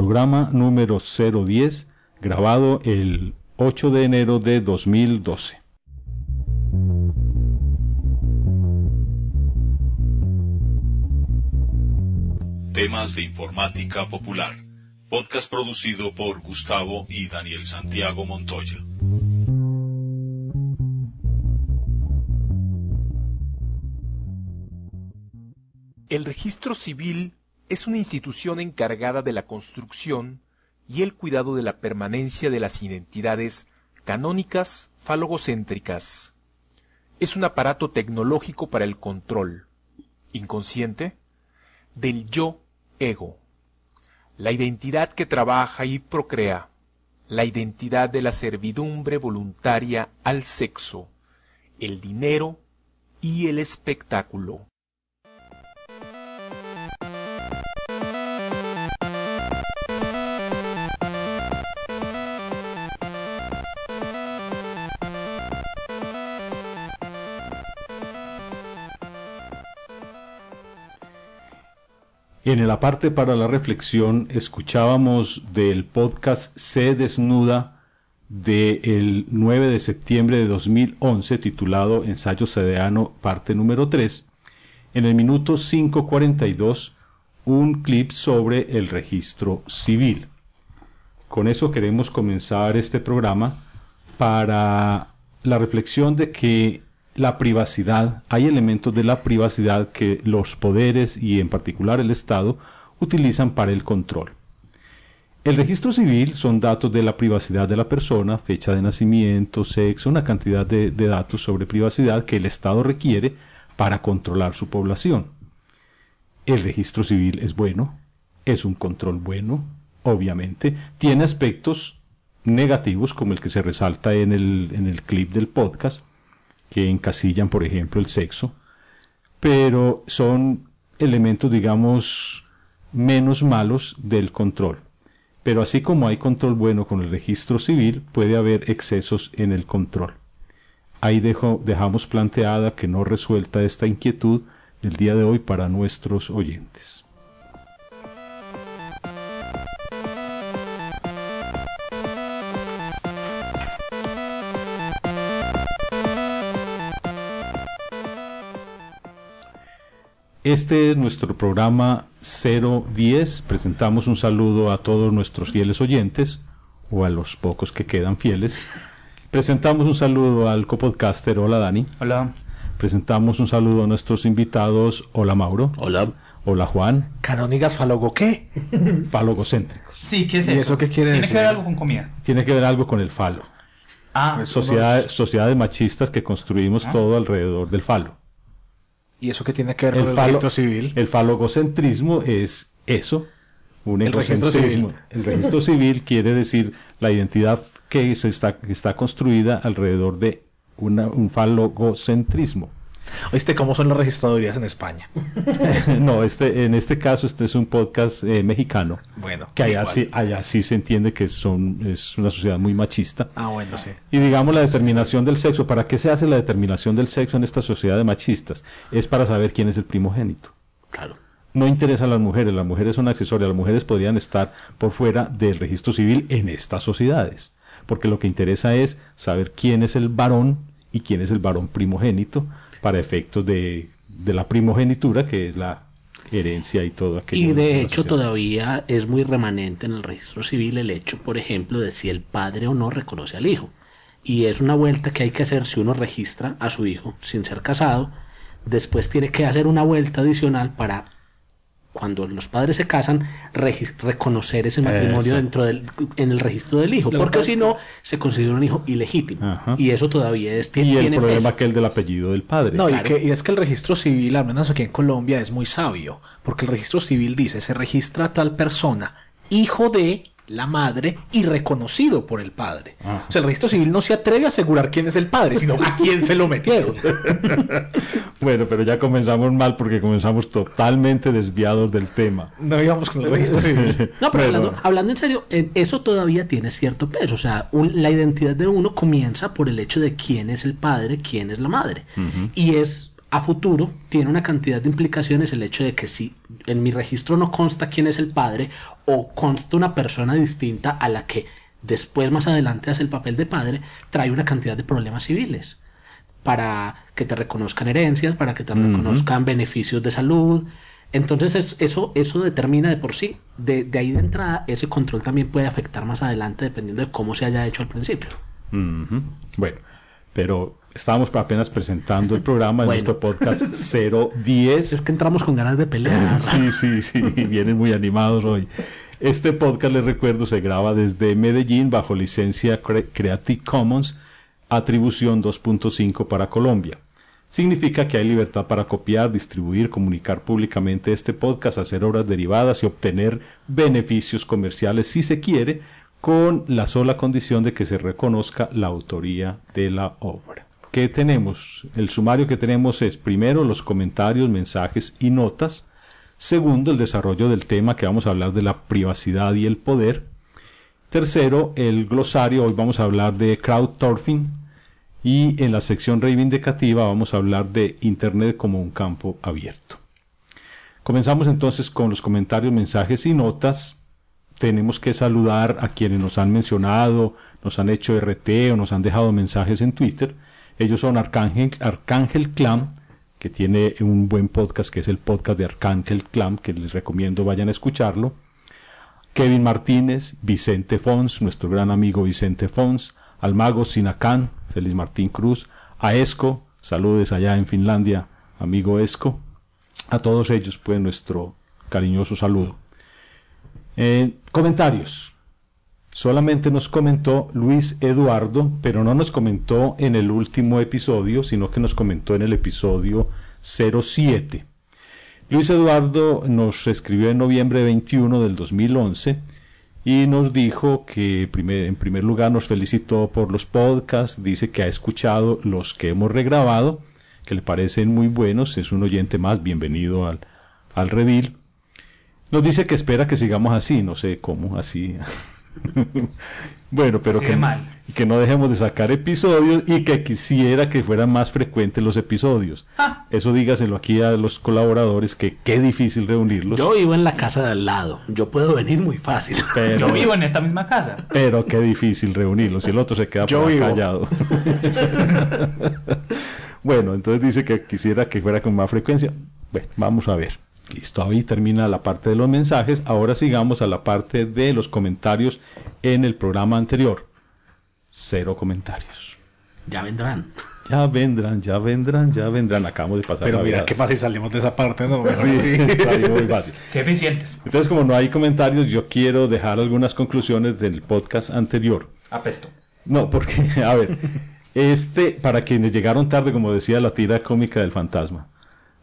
programa número 010, grabado el 8 de enero de 2012. Temas de informática popular. Podcast producido por Gustavo y Daniel Santiago Montoya. El registro civil es una institución encargada de la construcción y el cuidado de la permanencia de las identidades canónicas falogocéntricas. Es un aparato tecnológico para el control, inconsciente, del yo ego, la identidad que trabaja y procrea, la identidad de la servidumbre voluntaria al sexo, el dinero y el espectáculo. En la parte para la reflexión escuchábamos del podcast Se Desnuda del 9 de septiembre de 2011 titulado Ensayo Cedeano parte número 3. En el minuto 5.42 un clip sobre el registro civil. Con eso queremos comenzar este programa para la reflexión de que la privacidad, hay elementos de la privacidad que los poderes y en particular el Estado utilizan para el control. El registro civil son datos de la privacidad de la persona, fecha de nacimiento, sexo, una cantidad de, datos sobre privacidad que el Estado requiere para controlar su población. El registro civil es bueno, es un control bueno, obviamente, tiene aspectos negativos como el que se resalta en el, en el clip del podcast, que encasillan, por ejemplo, el sexo, pero son elementos, digamos, menos malos del control. Pero así como hay control bueno con el registro civil, puede haber excesos en el control. Ahí dejamos planteada que no resuelta esta inquietud el día de hoy para nuestros oyentes. Este es nuestro programa 010. Presentamos un saludo a todos nuestros fieles oyentes, o a los pocos que quedan fieles. Presentamos un saludo al copodcaster. Hola Dani. Hola. Presentamos un saludo a nuestros invitados. Hola Mauro. Hola. Hola Juan. ¿Canónicas falogo qué? Falogocéntricos. Sí, ¿qué es ¿Y eso? eso qué quiere ¿Tiene decir? que ver algo con comida? Tiene que ver algo con el falo. Ah, Pues- Sociedades, sociedades machistas que construimos Ah. todo alrededor del falo. ¿Y eso qué tiene que ver El con el falo- registro civil? El falogocentrismo es eso, un El registro civil. El registro civil quiere decir la identidad que se está, que está construida alrededor de una- un falogocentrismo. ¿Oíste cómo son las registradurías en España? no, este, en este caso este es un podcast eh, mexicano, Bueno, que allá igual. sí, allá sí se entiende que son, es una sociedad muy machista. Ah, bueno, sí. Y digamos la determinación del sexo. ¿Para qué se hace la determinación del sexo en esta sociedad de machistas? Es para saber quién es el primogénito. claro. No interesa a las mujeres, las mujeres son accesorias, las mujeres podrían estar por fuera del registro civil en estas sociedades, porque lo que interesa es saber quién es el varón y quién es el varón primogénito para efectos de, de la primogenitura, que es la herencia y todo aquello. Y de hecho todavía es muy remanente en el registro civil el hecho, por ejemplo, de si el padre o no reconoce al hijo. Y es una vuelta que hay que hacer si uno registra a su hijo sin ser casado. Después tiene que hacer una vuelta adicional para cuando los padres se casan, reconocer ese matrimonio dentro del, en el registro del hijo, Lo que porque si no, se considera un hijo ilegítimo. Ajá. Y eso todavía es, Y tiene, el tiene problema peso. aquel del apellido del padre. No, y, que, y es que el registro civil, al menos aquí en Colombia, es muy sabio, porque el registro civil dice, se registra a tal persona, hijo de la madre y reconocido por el padre. Ajá. O sea, el registro civil no se atreve a asegurar quién es el padre, sino a quién se lo metieron. Bueno, pero ya comenzamos mal porque comenzamos totalmente desviados del tema. No íbamos con el registro civil. No, pero hablando en serio, eh, eso todavía tiene cierto peso. O sea, un- la identidad de uno comienza por el hecho de quién es el padre, quién es la madre. Y es a futuro tiene una cantidad de implicaciones el hecho de que si en mi registro no consta quién es el padre o consta una persona distinta a la que después más adelante hace el papel de padre, trae una cantidad de problemas civiles para que te reconozcan herencias, para que te reconozcan beneficios de salud. Entonces eso, eso determina de por sí, de, de, ahí de entrada, ese control también puede afectar más adelante dependiendo de cómo se haya hecho al principio. Bueno, pero estábamos apenas presentando el programa de nuestro podcast 010. Es que entramos con ganas de pelear. sí, sí, sí, vienen muy animados hoy. Este podcast, les recuerdo, se graba desde Medellín bajo licencia Creative Commons, atribución 2.5 para Colombia. Significa que hay libertad para copiar, distribuir, comunicar públicamente este podcast, hacer obras derivadas y obtener beneficios comerciales si se quiere, con la sola condición de que se reconozca la autoría de la obra. ¿Qué tenemos? El sumario que tenemos es primero los comentarios, mensajes y notas, segundo el desarrollo del tema que vamos a hablar de la privacidad y el poder, tercero el glosario, hoy vamos a hablar de crowdturfing y en la sección reivindicativa vamos a hablar de Internet como un campo abierto. Comenzamos entonces con los comentarios, mensajes y notas tenemos que saludar a quienes nos han mencionado, nos han hecho RT o nos han dejado mensajes en Twitter. Ellos son Arcángel, Arcángel Clam, que tiene un buen podcast que es el podcast de Arcángel Clam, que les recomiendo vayan a escucharlo. Kevin Martínez, Vicente Fons, nuestro gran amigo Vicente Fons, al mago Sinacán, Feliz Martín Cruz, a Esco, saludes allá en Finlandia, amigo Esco. A todos ellos, pues, nuestro cariñoso saludo. Eh, comentarios. Solamente nos comentó Luis Eduardo, pero no nos comentó en el último episodio, sino que nos comentó en el episodio 07. Luis Eduardo nos escribió en noviembre 21 del 2011 y nos dijo que en primer lugar nos felicitó por los podcasts, dice que ha escuchado los que hemos regrabado, que le parecen muy buenos, es un oyente más, bienvenido al, al redil. Nos dice que espera que sigamos así, no sé cómo, así. bueno, pero que, que, no dejemos de sacar episodios y que quisiera que fueran más frecuentes los episodios. Ah. Eso dígaselo aquí a los colaboradores que qué difícil reunirlos. Yo vivo en la casa de al lado, yo puedo venir muy fácil. Pero, yo vivo en esta misma casa. Pero qué difícil reunirlos y el otro se queda callado. bueno, entonces dice que quisiera que fuera con más frecuencia. Bueno, vamos a ver. Listo, ahí termina la parte de los mensajes. Ahora sigamos a la parte de los comentarios en el programa anterior. Cero comentarios. Ya vendrán. Ya vendrán, ya vendrán, ya vendrán. Acabamos de pasar. Pero mira qué fácil salimos de esa parte, ¿no? Sí, sí. muy fácil. Qué eficientes. Entonces, como no hay comentarios, yo quiero dejar algunas conclusiones del podcast anterior. Apesto. No, porque, a ver, este, para quienes llegaron tarde, como decía la tira cómica del fantasma,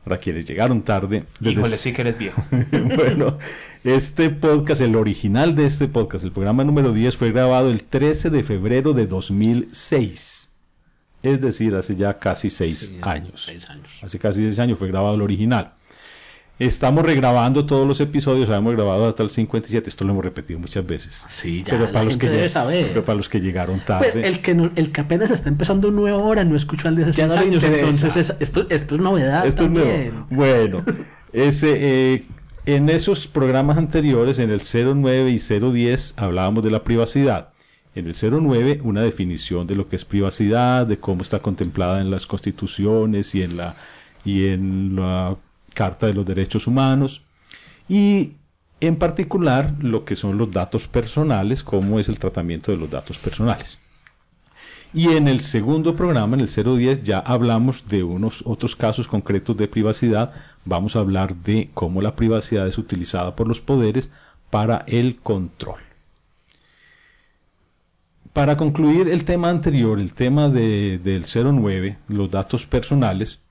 para quienes llegaron tarde. Híjole, sí que eres viejo. bueno, este podcast, el original de este podcast, el programa número 10, fue grabado el 13 de febrero de 2006. Es decir, hace ya casi seis años. Seis años. Hace casi seis años fue grabado el original. Estamos regrabando todos los episodios, habíamos grabado hasta el 57, esto lo hemos repetido muchas veces. Sí, ya pero para los que debe saber. Pero para los que llegaron tarde. Pues el, que el que apenas está empezando nueva hora no escuchó al de hace años, entonces esto, esto es novedad. Esto es nuevo. Bueno, ese, eh, en esos programas anteriores, en el 09 y 010, hablábamos de la privacidad. En el 09, una definición de lo que es privacidad, de cómo está contemplada en las constituciones y en la, y en la Carta de los Derechos Humanos y en particular lo que son los datos personales, cómo es el tratamiento de los datos personales. Y en el segundo programa, en el 010, ya hablamos de unos otros casos concretos de privacidad. Vamos a hablar de cómo la privacidad es utilizada por los poderes para el control. Para concluir el tema anterior, el tema de, del 09, los datos personales,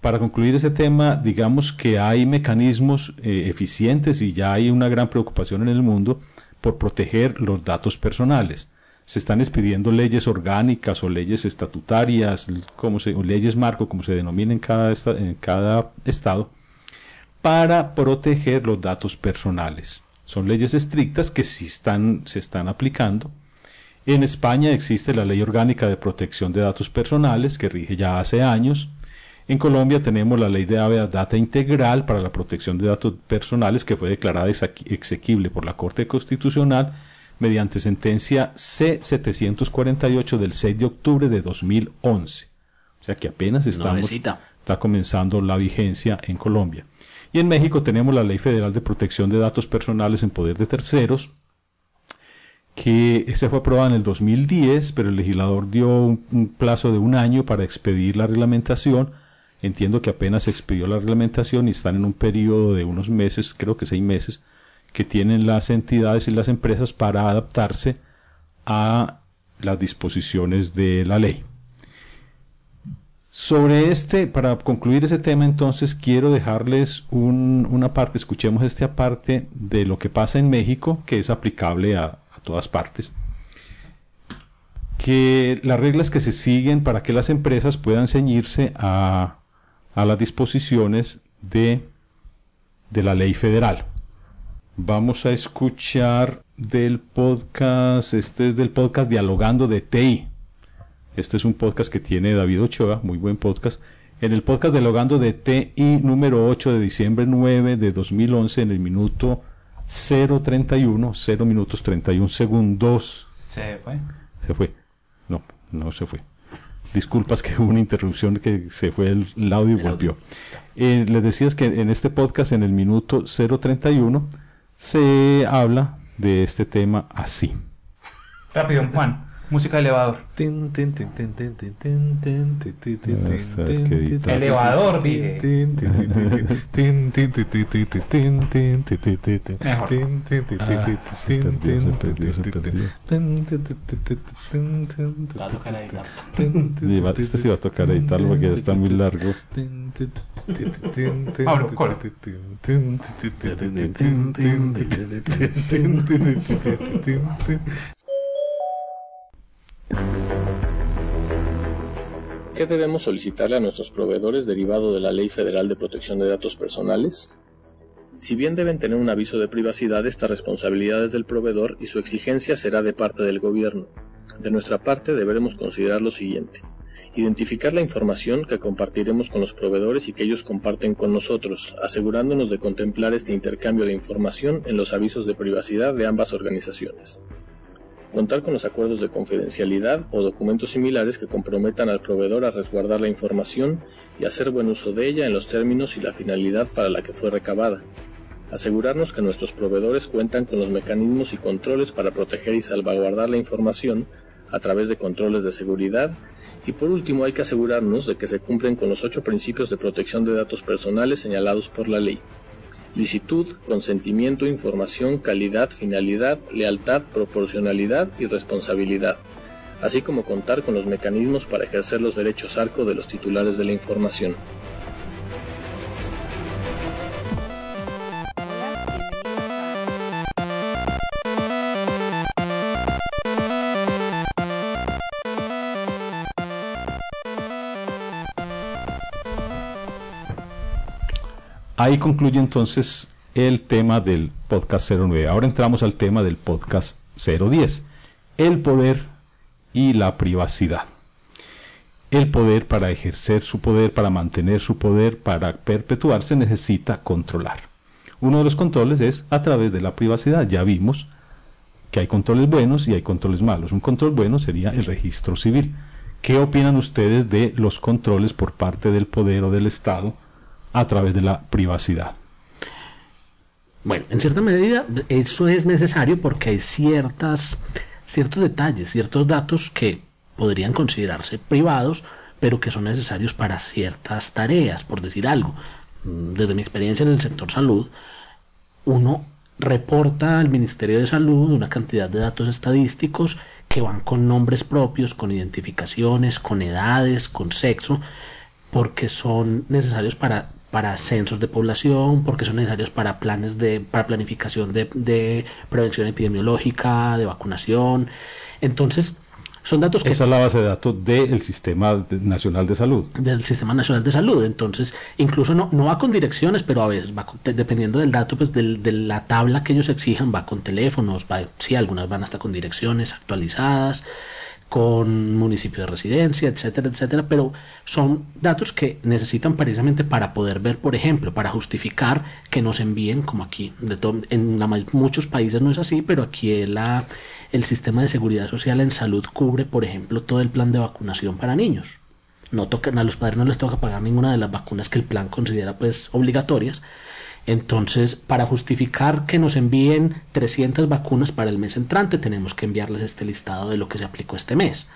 para concluir ese tema, digamos que hay mecanismos eh, eficientes y ya hay una gran preocupación en el mundo por proteger los datos personales. Se están expidiendo leyes orgánicas o leyes estatutarias, como se, leyes marco, como se denomina en cada, en cada estado, para proteger los datos personales. Son leyes estrictas que sí están, se están aplicando. En España existe la Ley Orgánica de Protección de Datos Personales, que rige ya hace años En Colombia tenemos la ley de data integral para la protección de datos personales que fue declarada exequible por la Corte Constitucional mediante sentencia C-748 del 6 de octubre de 2011. O sea que apenas estamos, está comenzando la vigencia en Colombia. Y en México tenemos la Ley Federal de Protección de Datos Personales en Poder de Terceros, que se fue aprobada en el 2010, pero el legislador dio un, plazo de un año para expedir la reglamentación. Entiendo que apenas se expidió la reglamentación y están en un periodo de unos meses, creo que seis meses, que tienen las entidades y las empresas para adaptarse a las disposiciones de la ley. Sobre este, para concluir ese tema, entonces quiero dejarles una parte, escuchemos esta parte de lo que pasa en México, que es aplicable a, todas partes. Que las reglas que se siguen para que las empresas puedan ceñirse a, a las disposiciones de, de la ley federal. Vamos a escuchar del podcast, este es del podcast Dialogando de TI este es un podcast que tiene David Ochoa, muy buen podcast. En el podcast Dialogando de TI número 8 de diciembre 9 de 2011, en el minuto 031, 0 minutos 31 segundos. ¿Se fue? Se fue. No, no se fue. Disculpas que hubo una interrupción que se fue el, audio y volvió. Eh, les decías que en este podcast, en el minuto 031, se habla de este tema así. Rápido, Juan. Música de elevador. Elevador, dije. Mejor. Este sí va a tocar editarlo porque ya está muy largo. Pablo, corre. ¿Qué debemos solicitarle a nuestros proveedores derivado de la Ley Federal de Protección de Datos Personales? Si bien deben tener un aviso de privacidad, esta responsabilidad es del proveedor y su exigencia será de parte del gobierno. De nuestra parte deberemos considerar lo siguiente. Identificar la información que compartiremos con los proveedores y que ellos comparten con nosotros, asegurándonos de contemplar este intercambio de información en los avisos de privacidad de ambas organizaciones contar con los acuerdos de confidencialidad o documentos similares que comprometan al proveedor a resguardar la información y hacer buen uso de ella en los términos y la finalidad para la que fue recabada. Asegurarnos que nuestros proveedores cuentan con los mecanismos y controles para proteger y salvaguardar la información a través de controles de seguridad y por último hay que asegurarnos de que se cumplen con los ocho principios de protección de datos personales señalados por la ley licitud, consentimiento, información, calidad, finalidad, lealtad, proporcionalidad y responsabilidad, así como contar con los mecanismos para ejercer los derechos arco de los titulares de la información. Ahí concluye entonces el tema del podcast 09. Ahora entramos al tema del podcast 010. El poder y la privacidad. El poder para ejercer su poder, para mantener su poder, para perpetuarse, necesita controlar. Uno de los controles es a través de la privacidad. Ya vimos que hay controles buenos y hay controles malos. Un control bueno sería el registro civil. ¿Qué opinan ustedes de los controles por parte del poder o del Estado a través de la privacidad. Bueno, en cierta medida eso es necesario porque hay ciertas, ciertos detalles, ciertos datos que podrían considerarse privados, pero que son necesarios para ciertas tareas, por decir algo. Mm, desde mi experiencia en el sector salud, uno reporta al Ministerio de Salud una cantidad de datos estadísticos que van con nombres propios, con identificaciones, con edades, con sexo, porque son necesarios para para censos de población, porque son necesarios para planes de, para planificación de, prevención epidemiológica, de vacunación. Entonces, son datos que... Esa es la base de datos del Sistema Nacional de Salud. Del Sistema Nacional de Salud. Entonces, incluso no, no va con direcciones, pero a veces va dependiendo del dato, pues del, de la tabla que ellos exijan, va con teléfonos, va, sí, algunas van hasta con direcciones actualizadas con municipio de residencia, etcétera, etcétera, pero son datos que necesitan precisamente para poder ver, por ejemplo, para justificar que nos envíen, como aquí, en la, muchos países no es así, pero aquí el sistema de seguridad social en salud cubre, por ejemplo, todo el plan de vacunación para niños. No tocan, a los padres no les toca pagar ninguna de las vacunas que el plan considera pues obligatorias, entonces, para justificar que nos envíen 300 vacunas para el mes entrante, tenemos que enviarles este listado de lo que se aplicó este mes.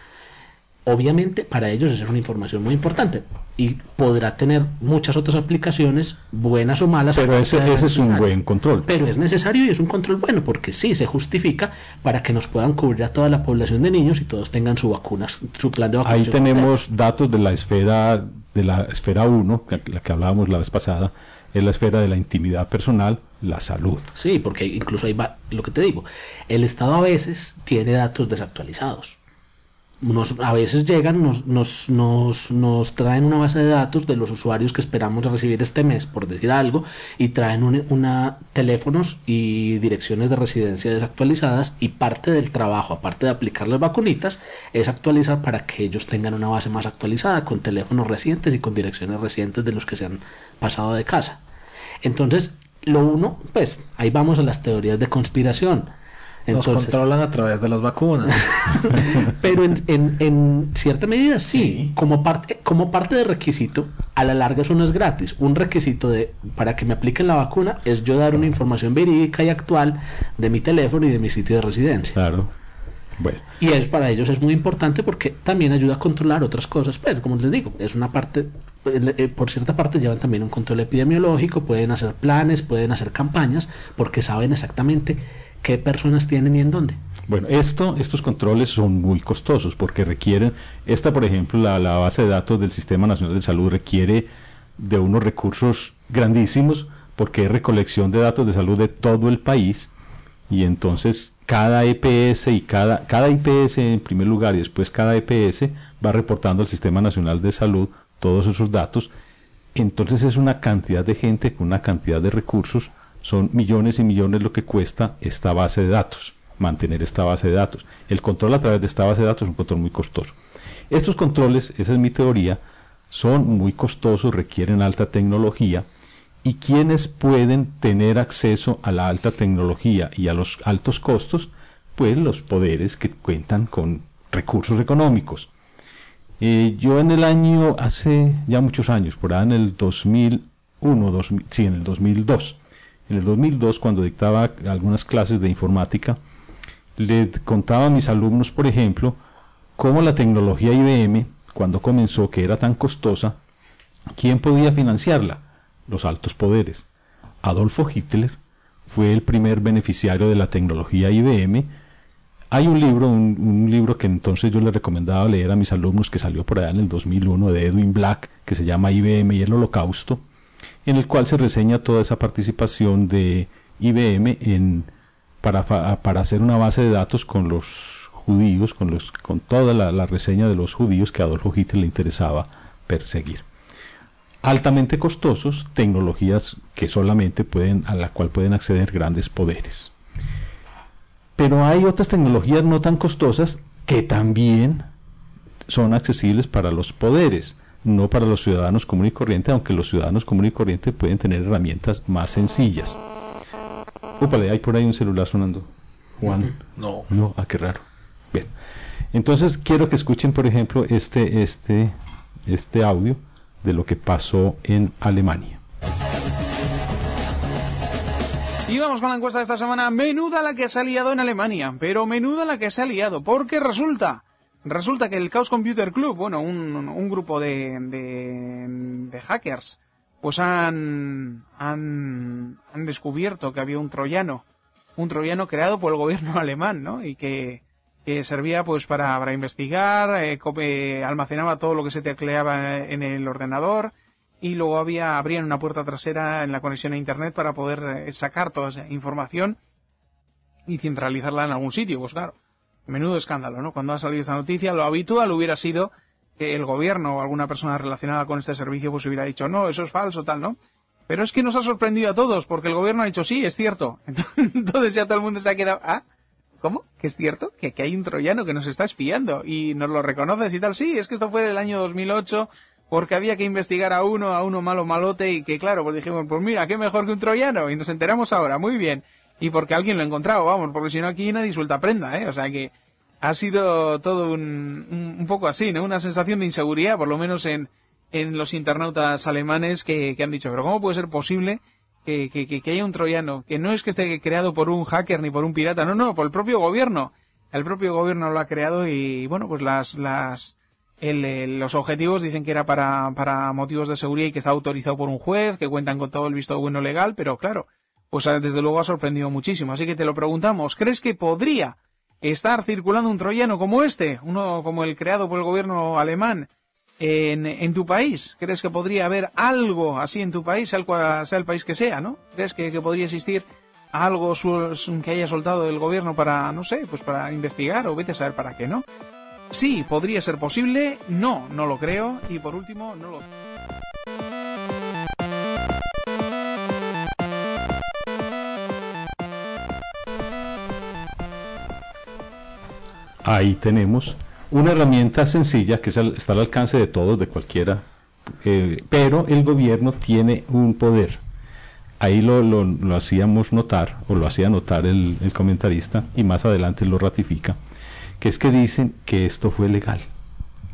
Obviamente, para ellos es una información muy importante y podrá tener muchas otras aplicaciones, buenas o malas. Pero ese, ese es un buen control. Pero es necesario y es un control bueno porque sí se justifica para que nos puedan cubrir a toda la población de niños y todos tengan su vacunas, su plan de vacunación. Ahí tenemos datos de la esfera de la esfera 1, la que hablábamos la vez pasada, es la esfera de la intimidad personal, la salud. Sí, porque incluso va lo que te digo. El Estado a veces tiene datos desactualizados. Nos, a veces llegan, nos, nos, nos, nos, traen una base de datos de los usuarios que esperamos recibir este mes, por decir algo, y traen una, teléfonos y direcciones de residencia desactualizadas y parte del trabajo, aparte de aplicar las vacunitas, es actualizar para que ellos tengan una base más actualizada con teléfonos recientes y con direcciones recientes de los que se han pasado de casa. Entonces, lo uno, pues ahí vamos a las teorías de conspiración. Nos controlan a través de las vacunas. pero en, en, cierta medida sí, Como, parte, como parte de requisito, a la larga eso no es gratis. Un requisito de para que me apliquen la vacuna es yo dar una información verídica y actual de mi teléfono y de mi sitio de residencia. Claro. Y es para ellos es muy importante porque también ayuda a controlar otras cosas. Pues, como les digo, es una parte, eh, por cierta parte llevan también un control epidemiológico, pueden hacer planes, pueden hacer campañas, porque saben exactamente qué personas tienen y en dónde. Bueno, esto, estos controles son muy costosos porque requieren, esta por ejemplo, la, base de datos del Sistema Nacional de Salud requiere de unos recursos grandísimos porque es recolección de datos de salud de todo el país y entonces cada EPS y cada, cada IPS en primer lugar y después cada EPS va reportando al Sistema Nacional de Salud todos esos datos. Entonces es una cantidad de gente con una cantidad de recursos, son millones y millones lo que cuesta esta base de datos, mantener esta base de datos. El control a través de esta base de datos es un control muy costoso. Estos controles, esa es mi teoría, son muy costosos, requieren alta tecnología y quienes pueden tener acceso a la alta tecnología y a los altos costos, pues los poderes que cuentan con recursos económicos. Eh, yo en el año, hace ya muchos años, por ahí en el 2001, 2000, sí, en el 2002, en el 2002 cuando dictaba algunas clases de informática, le contaba a mis alumnos, por ejemplo, cómo la tecnología IBM, cuando comenzó, que era tan costosa, ¿quién podía financiarla? los altos poderes. Adolfo Hitler fue el primer beneficiario de la tecnología IBM. Hay un libro, un, libro que entonces yo le recomendaba leer a mis alumnos que salió por allá en el 2001 de Edwin Black, que se llama IBM y el Holocausto, en el cual se reseña toda esa participación de IBM en, para, para hacer una base de datos con los judíos, con, los, con toda la, reseña de los judíos que a Adolfo Hitler le interesaba perseguir altamente costosos, tecnologías que solamente pueden, a la cual pueden acceder grandes poderes. Pero hay otras tecnologías no tan costosas que también son accesibles para los poderes, no para los ciudadanos común y corriente, aunque los ciudadanos común y corriente pueden tener herramientas más sencillas. Úpale, hay por ahí un celular sonando. Juan. No. No, ah, qué raro. Bien. Entonces quiero que escuchen, por ejemplo, este, este, este audio de lo que pasó en Alemania. Y vamos con la encuesta de esta semana. Menuda la que se ha liado en Alemania, pero menuda la que se ha liado, porque resulta, resulta que el Chaos Computer Club, bueno, un, grupo de, de, hackers, pues han, han, han descubierto que había un troyano, un troyano creado por el gobierno alemán, ¿no? Y que, servía pues para, para investigar, eh, eh, almacenaba todo lo que se tecleaba en el ordenador y luego había abrían una puerta trasera en la conexión a internet para poder eh, sacar toda esa información y centralizarla en algún sitio, pues claro, menudo escándalo, ¿no? Cuando ha salido esta noticia, lo habitual hubiera sido que el gobierno o alguna persona relacionada con este servicio pues hubiera dicho, no, eso es falso, tal, ¿no? Pero es que nos ha sorprendido a todos, porque el gobierno ha dicho, sí, es cierto. Entonces ya todo el mundo se ha quedado, ah, ¿Cómo? ¿Que es cierto? ¿Que, que hay un troyano que nos está espiando y nos lo reconoces y tal. Sí, es que esto fue el año 2008 porque había que investigar a uno, a uno malo malote y que claro, pues dijimos, pues mira, qué mejor que un troyano y nos enteramos ahora, muy bien. Y porque alguien lo ha encontrado, vamos, porque si no aquí nadie suelta prenda, ¿eh? O sea que ha sido todo un, un, poco así, ¿no? Una sensación de inseguridad, por lo menos en, en los internautas alemanes que, que han dicho, pero ¿cómo puede ser posible que, que, que, haya un troyano, que no es que esté creado por un hacker ni por un pirata, no, no, por el propio gobierno. El propio gobierno lo ha creado y, bueno, pues las, las, el, el, los objetivos dicen que era para, para motivos de seguridad y que está autorizado por un juez, que cuentan con todo el visto bueno legal, pero claro, pues desde luego ha sorprendido muchísimo. Así que te lo preguntamos, ¿crees que podría estar circulando un troyano como este, uno como el creado por el gobierno alemán, en, tu país? ¿Crees que podría haber algo así en tu país, sea el, país que sea, ¿no? ¿Crees que, que podría existir algo que haya soltado el gobierno para, no sé, pues para investigar o vete a saber para qué, ¿no? Sí, podría ser posible, no, no lo creo y por último, no lo Ahí tenemos una herramienta sencilla que está al alcance de todos, de cualquiera, eh, pero el gobierno tiene un poder. Ahí lo, hacíamos notar, o lo hacía notar el, el, comentarista, y más adelante lo ratifica, que es que dicen que esto fue legal.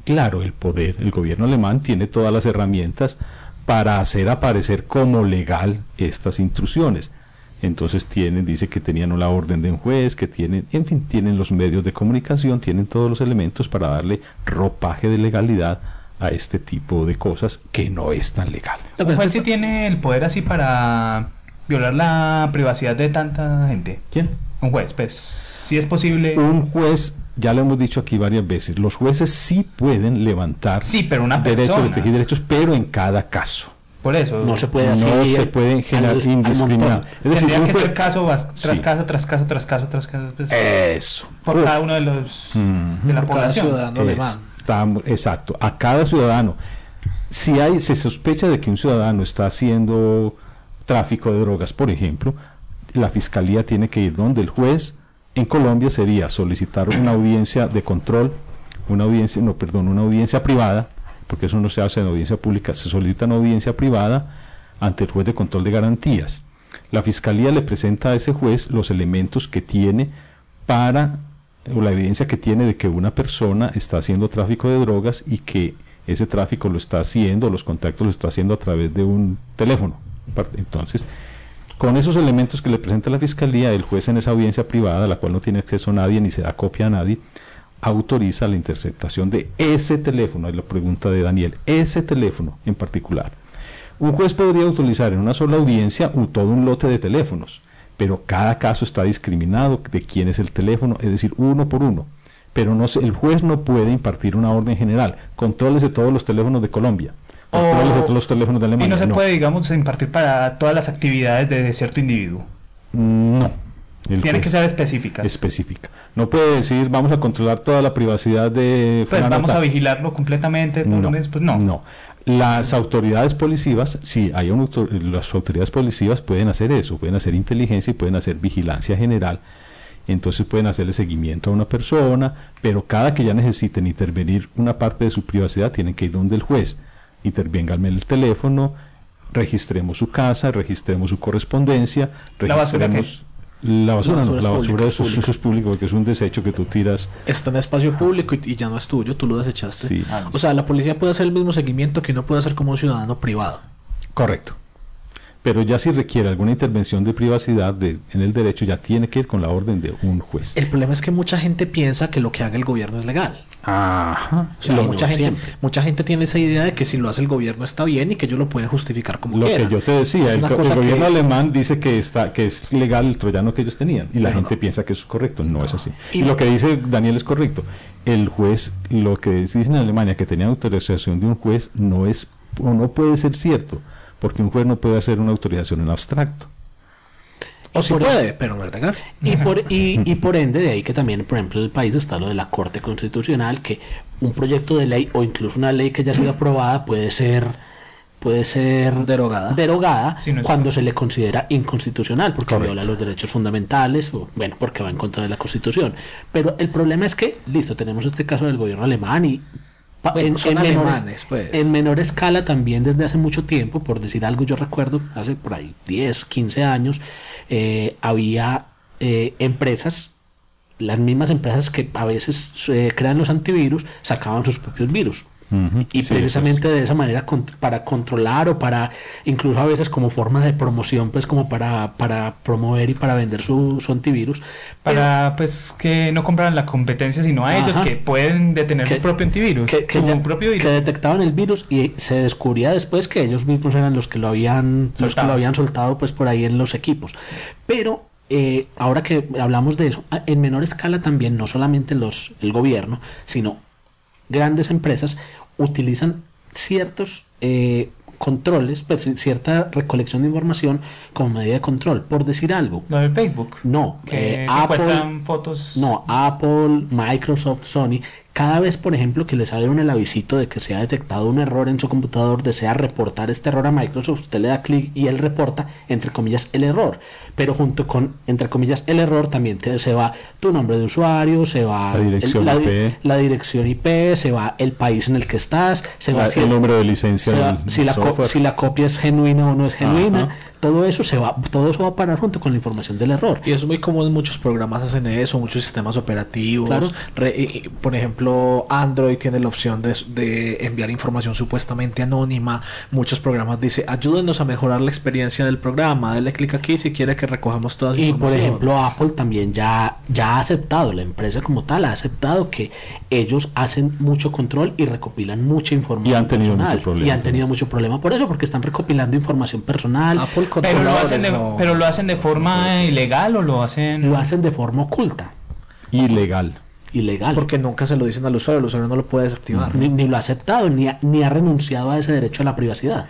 Claro, el poder, el gobierno alemán tiene todas las herramientas para hacer aparecer como legal estas intrusiones entonces tienen, dice que tenían una orden de un juez, que tienen, en fin, tienen los medios de comunicación, tienen todos los elementos para darle ropaje de legalidad a este tipo de cosas que no es tan legal. ¿Un juez sí tiene el poder así para violar la privacidad de tanta gente? ¿Quién? Un juez, pues, si es posible. Un juez, ya lo hemos dicho aquí varias veces, los jueces sí pueden levantar sí, pero una derechos, restringir derechos, pero en cada caso. Por eso no se puede no así se puede generar montón. Es decir, Tendría que ser caso vas- tras Sí. caso, tras caso, tras caso, tras caso, pues, Eso. por cada uno de los de la Por cada población. ciudadano alemán. Está- exacto, a cada ciudadano. Si hay, se sospecha de que un ciudadano está haciendo tráfico de drogas, por ejemplo, la fiscalía tiene que ir donde el juez en Colombia sería solicitar una audiencia de control, una audiencia, no, perdón, una audiencia privada, porque eso no se hace en audiencia pública, se solicita una audiencia privada ante el juez de control de garantías. La fiscalía le presenta a ese juez los elementos que tiene para o la evidencia que tiene de que una persona está haciendo tráfico de drogas y que ese tráfico lo está haciendo, los contactos lo está haciendo a través de un teléfono. Entonces, con esos elementos que le presenta la fiscalía, el juez en esa audiencia privada, a la cual no tiene acceso nadie ni se da copia a nadie, autoriza la interceptación de ese teléfono, es la pregunta de Daniel, ese teléfono en particular. Un juez podría utilizar en una sola audiencia un- todo un lote de teléfonos, pero cada caso está discriminado de quién es el teléfono, es decir, uno por uno. Pero no el juez no puede impartir una orden general, controles de todos los teléfonos de Colombia, controles de todos los teléfonos de y Alemania. no se puede, digamos, impartir para todas las actividades de cierto individuo. No. El Tiene juez que ser específicas. específica. No puede decir vamos a controlar toda la privacidad de Pues vamos a tal". vigilarlo completamente meses, pues no. No. Las autoridades policivas, sí, hay un autor- las autoridades policivas pueden hacer eso, pueden hacer inteligencia y pueden hacer vigilancia general. Entonces pueden hacerle seguimiento a una persona, pero cada que ya necesiten intervenir una parte de su privacidad, tienen que ir donde el juez. Intervéngame el teléfono, registremos su casa, registremos su correspondencia, ¿La basura La basura, La no, basura la es basura pública, eso, eso es público porque es un desecho que tú tiras. Está en espacio público y, y ya no es tuyo, tú lo desechaste. Sí. O sea, la policía puede hacer el mismo seguimiento que uno puede hacer como un ciudadano privado. Correcto. Pero ya si requiere alguna intervención de privacidad de- en el derecho, ya tiene que ir con la orden de un juez. El problema es que mucha gente piensa que lo que haga el gobierno es legal. Ajá. O sea, mucha, gente, siempre. mucha gente tiene esa idea de que si lo hace el gobierno está bien y que ellos lo pueden justificar como Lo que yo te decía, el, el gobierno que- alemán dice que está que es legal el troyano que ellos tenían y la Pero gente no. piensa que eso es correcto, no, es así. Y Y, no- lo que dice Daniel es correcto. El juez, lo que dicen en Alemania que tenía autorización de un juez no es o no puede ser cierto, porque un juez no puede hacer una autorización en abstracto. O sí puede, pero no es legal. Y por, y, y por ende, de ahí que también, por ejemplo, en el país está lo de la Corte Constitucional, que un proyecto de ley o incluso una ley que ya ha sido aprobada puede ser puede ser Derogada. derogada Sí, no es- cuando se le considera inconstitucional porque Correcto. viola los derechos fundamentales o bueno porque va en contra de la Constitución pero el problema es que listo tenemos este caso del gobierno alemán y Bueno, son menor, alemanes, pues. en menor escala también desde hace mucho tiempo por decir algo yo recuerdo hace por ahí 10 15 años eh, había eh, empresas las mismas empresas que a veces eh, crean los antivirus sacaban sus propios virus Y Sí, precisamente de esa manera con- para controlar o para incluso a veces como forma de promoción pues como para, para promover y para vender su, su antivirus Para pues que no compraran la competencia, sino a ellos que pueden detener Que- su propio antivirus, que, que su ya- propio virus. que detectaban el virus y se descubría después que ellos mismos eran los que lo habían los que Soltado. lo habían soltado pues por ahí en los equipos pero eh, ahora que hablamos de eso a- en menor escala también no solamente los el gobierno sino grandes empresas utilizan ciertos eh, controles pues cierta recolección de información como medida de control por decir algo Lo del Facebook. no Que eh, Apple fotos. no, Apple, Microsoft, Sony, cada vez, por ejemplo, que le sale un el avisito de que se ha detectado un error en su computador, desea reportar este error a Microsoft, usted le da clic y él reporta, entre comillas, el error. Pero junto con, entre comillas, el error también te- se va tu nombre de usuario, se va La dirección la, IP. la dirección IP, se va el país en el que estás, se va La- si el número de licencia se va- del si, la co- software. si la copia es genuina o no es genuina, Ajá. todo eso se va, todo eso va a parar junto con la información del error. Y eso es muy común, muchos programas hacen eso, muchos sistemas operativos. Claro. Re- y- y, por ejemplo, Android tiene la opción de, de enviar información supuestamente anónima. Muchos programas dice, ayúdenos a mejorar la experiencia del programa. Dele clic aquí si quiere que recojamos toda su Y por ejemplo, Apple también ya, ya ha aceptado, la empresa como tal ha aceptado que ellos hacen mucho control y recopilan mucha información Y han tenido personal. mucho problema. Y han tenido mucho problema por eso, porque están recopilando información personal. Apple Pero lo, hacen de, no- pero lo hacen de forma ilegal o lo hacen. Lo hacen de forma oculta, Ilegal. Ilegal. Porque nunca se lo dicen al usuario, el usuario no lo puede desactivar. ni, ni lo ha aceptado, ni ha, ni ha renunciado a ese derecho a la privacidad.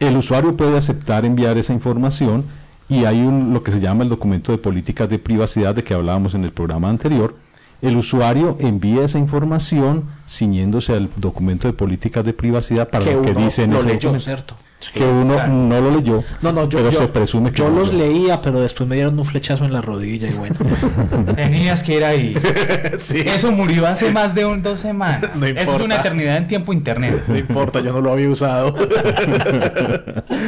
El usuario puede aceptar enviar esa información y hay un, lo que se llama el documento de políticas de privacidad de que hablábamos en el programa anterior. El usuario envía esa información ciñéndose al documento de políticas de privacidad para lo que dice en lo ese leyó, documento. ¿Cierto? Que uno Claro. no lo leyó, No, no, yo, pero yo, se presume que yo lo los leyó. leía, pero después me dieron un flechazo en la rodilla y bueno. Tenías que ir ahí. Eso murió hace más de un, dos semanas. No Eso es importa. una eternidad en tiempo internet. no importa, yo no lo había usado.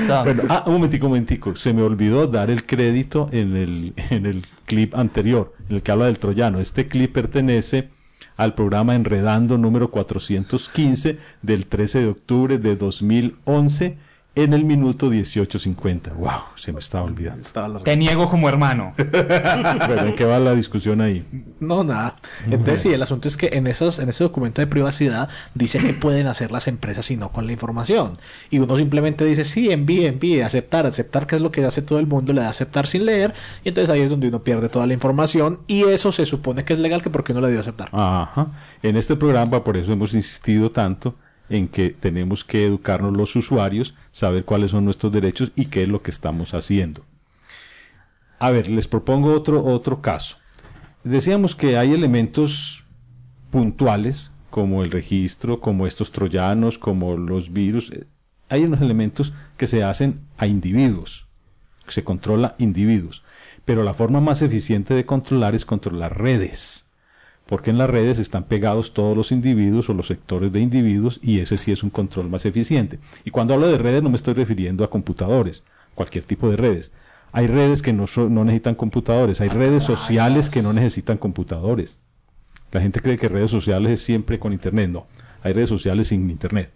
So, Bueno, ah, un momentico, un momentico. Se me olvidó dar el crédito en el, en el clip anterior, en el que habla del troyano. Este clip pertenece al programa Enredando número 415 del 13 de octubre de 2011 en el minuto 18.50. ¡Wow! Se me estaba olvidando. Estaba la- te niego como hermano. Bueno, ¿en qué va la discusión ahí? No, nada. Entonces, sí, el asunto es que en esos, en ese documento de privacidad dice que pueden hacer las empresas y no con la información. Y uno simplemente dice, sí, envíe, envíe, aceptar, aceptar, que es lo que hace todo el mundo, le da aceptar sin leer. Y entonces ahí es donde uno pierde toda la información. Y eso se supone que es legal, que porque uno le dio a aceptar. Ajá. En este programa, por eso hemos insistido tanto en que tenemos que educarnos los usuarios, saber cuáles son nuestros derechos y qué es lo que estamos haciendo. A ver, les propongo otro, otro caso. Decíamos que hay elementos puntuales, como el registro, como estos troyanos, como los virus. eh, Hay unos elementos que se hacen a individuos, se controla individuos. Pero la forma más eficiente de controlar es controlar redes porque en las redes están pegados todos los individuos o los sectores de individuos y ese sí es un control más eficiente. Y cuando hablo de redes no me estoy refiriendo a computadores, cualquier tipo de redes. Hay redes que no, so- no necesitan computadores, hay redes sociales que no necesitan computadores. La gente cree que redes sociales es siempre con internet, no. Hay redes sociales sin internet.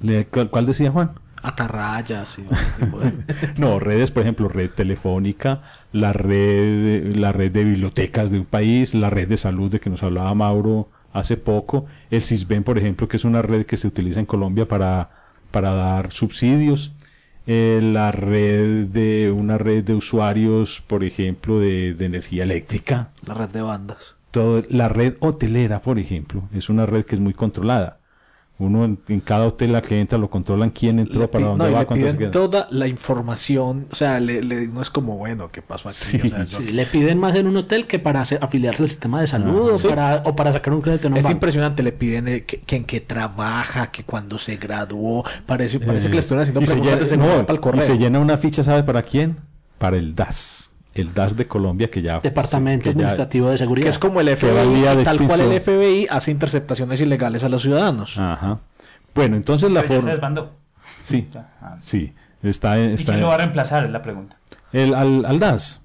Le- ¿Cuál, cuál decía Juan? Atarrayas y ese tipo de- No, redes, por ejemplo, red telefónica, la red, la red de bibliotecas de un país, la red de salud de que nos hablaba Mauro hace poco, el CISBEN, por ejemplo, que es una red que se utiliza en Colombia para, para dar subsidios, eh, la red de una red de usuarios, por ejemplo, de, de energía eléctrica, la red de bandas. todo, la red hotelera, por ejemplo, es una red que es muy controlada. Uno en, en cada hotel la que entra lo controlan quién entró, Le para dónde no, y va, le se piden queda. toda la información, o sea, le, le- no es como, bueno, ¿qué pasó aquí? Sí, O sea, Sí, le piden más en un hotel que para hacer- afiliarse al sistema de salud o, Sí. para, o para sacar un crédito en un Es banco. impresionante, le piden eh, que, que en qué trabaja, que cuando se graduó, parece, parece que le estuvieran haciendo y se preguntas llena- no, para el y correo. se llena una ficha, ¿sabe para quién? Para el DAS. El DAS de Colombia que ya... Departamento que ya- Administrativo de Seguridad. que es como el que FBI, tal cual el. FBI hace interceptaciones ilegales a los ciudadanos. Ajá. Bueno, entonces la ya forma... desbandó. Sí, Ah. sí. Está, en- ¿Y está quién lo va a reemplazar? Es la pregunta. el, al, al DAS.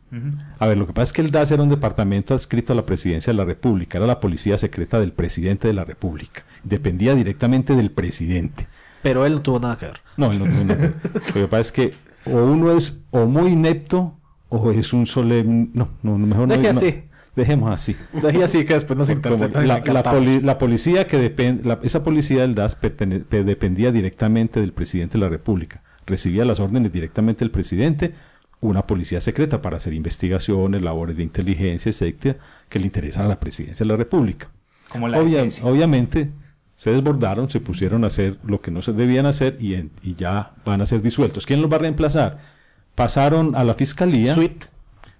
A ver, lo que pasa es que el DAS era un departamento adscrito a la presidencia de la República, era la policía secreta del presidente de la República. Dependía directamente del presidente. Pero él no tuvo nada que ver. No, no, no, no. Lo que pasa es que o uno es o muy inepto o es un solemne... No, no, no, mejor no. Deje no. así. Dejemos así. Deje así que después nos interceptan. la, la poli- la policía que depende, esa policía del DAS pertene- dependía directamente del presidente de la República. Recibía las órdenes directamente del presidente, una policía secreta para hacer investigaciones, labores de inteligencia, etcétera, que le interesan a la presidencia de la República. Como la Obvia- esencia. obviamente se desbordaron, se pusieron a hacer lo que no se debían hacer y, en- y ya van a ser disueltos. ¿Quién los va a reemplazar? Pasaron a la fiscalía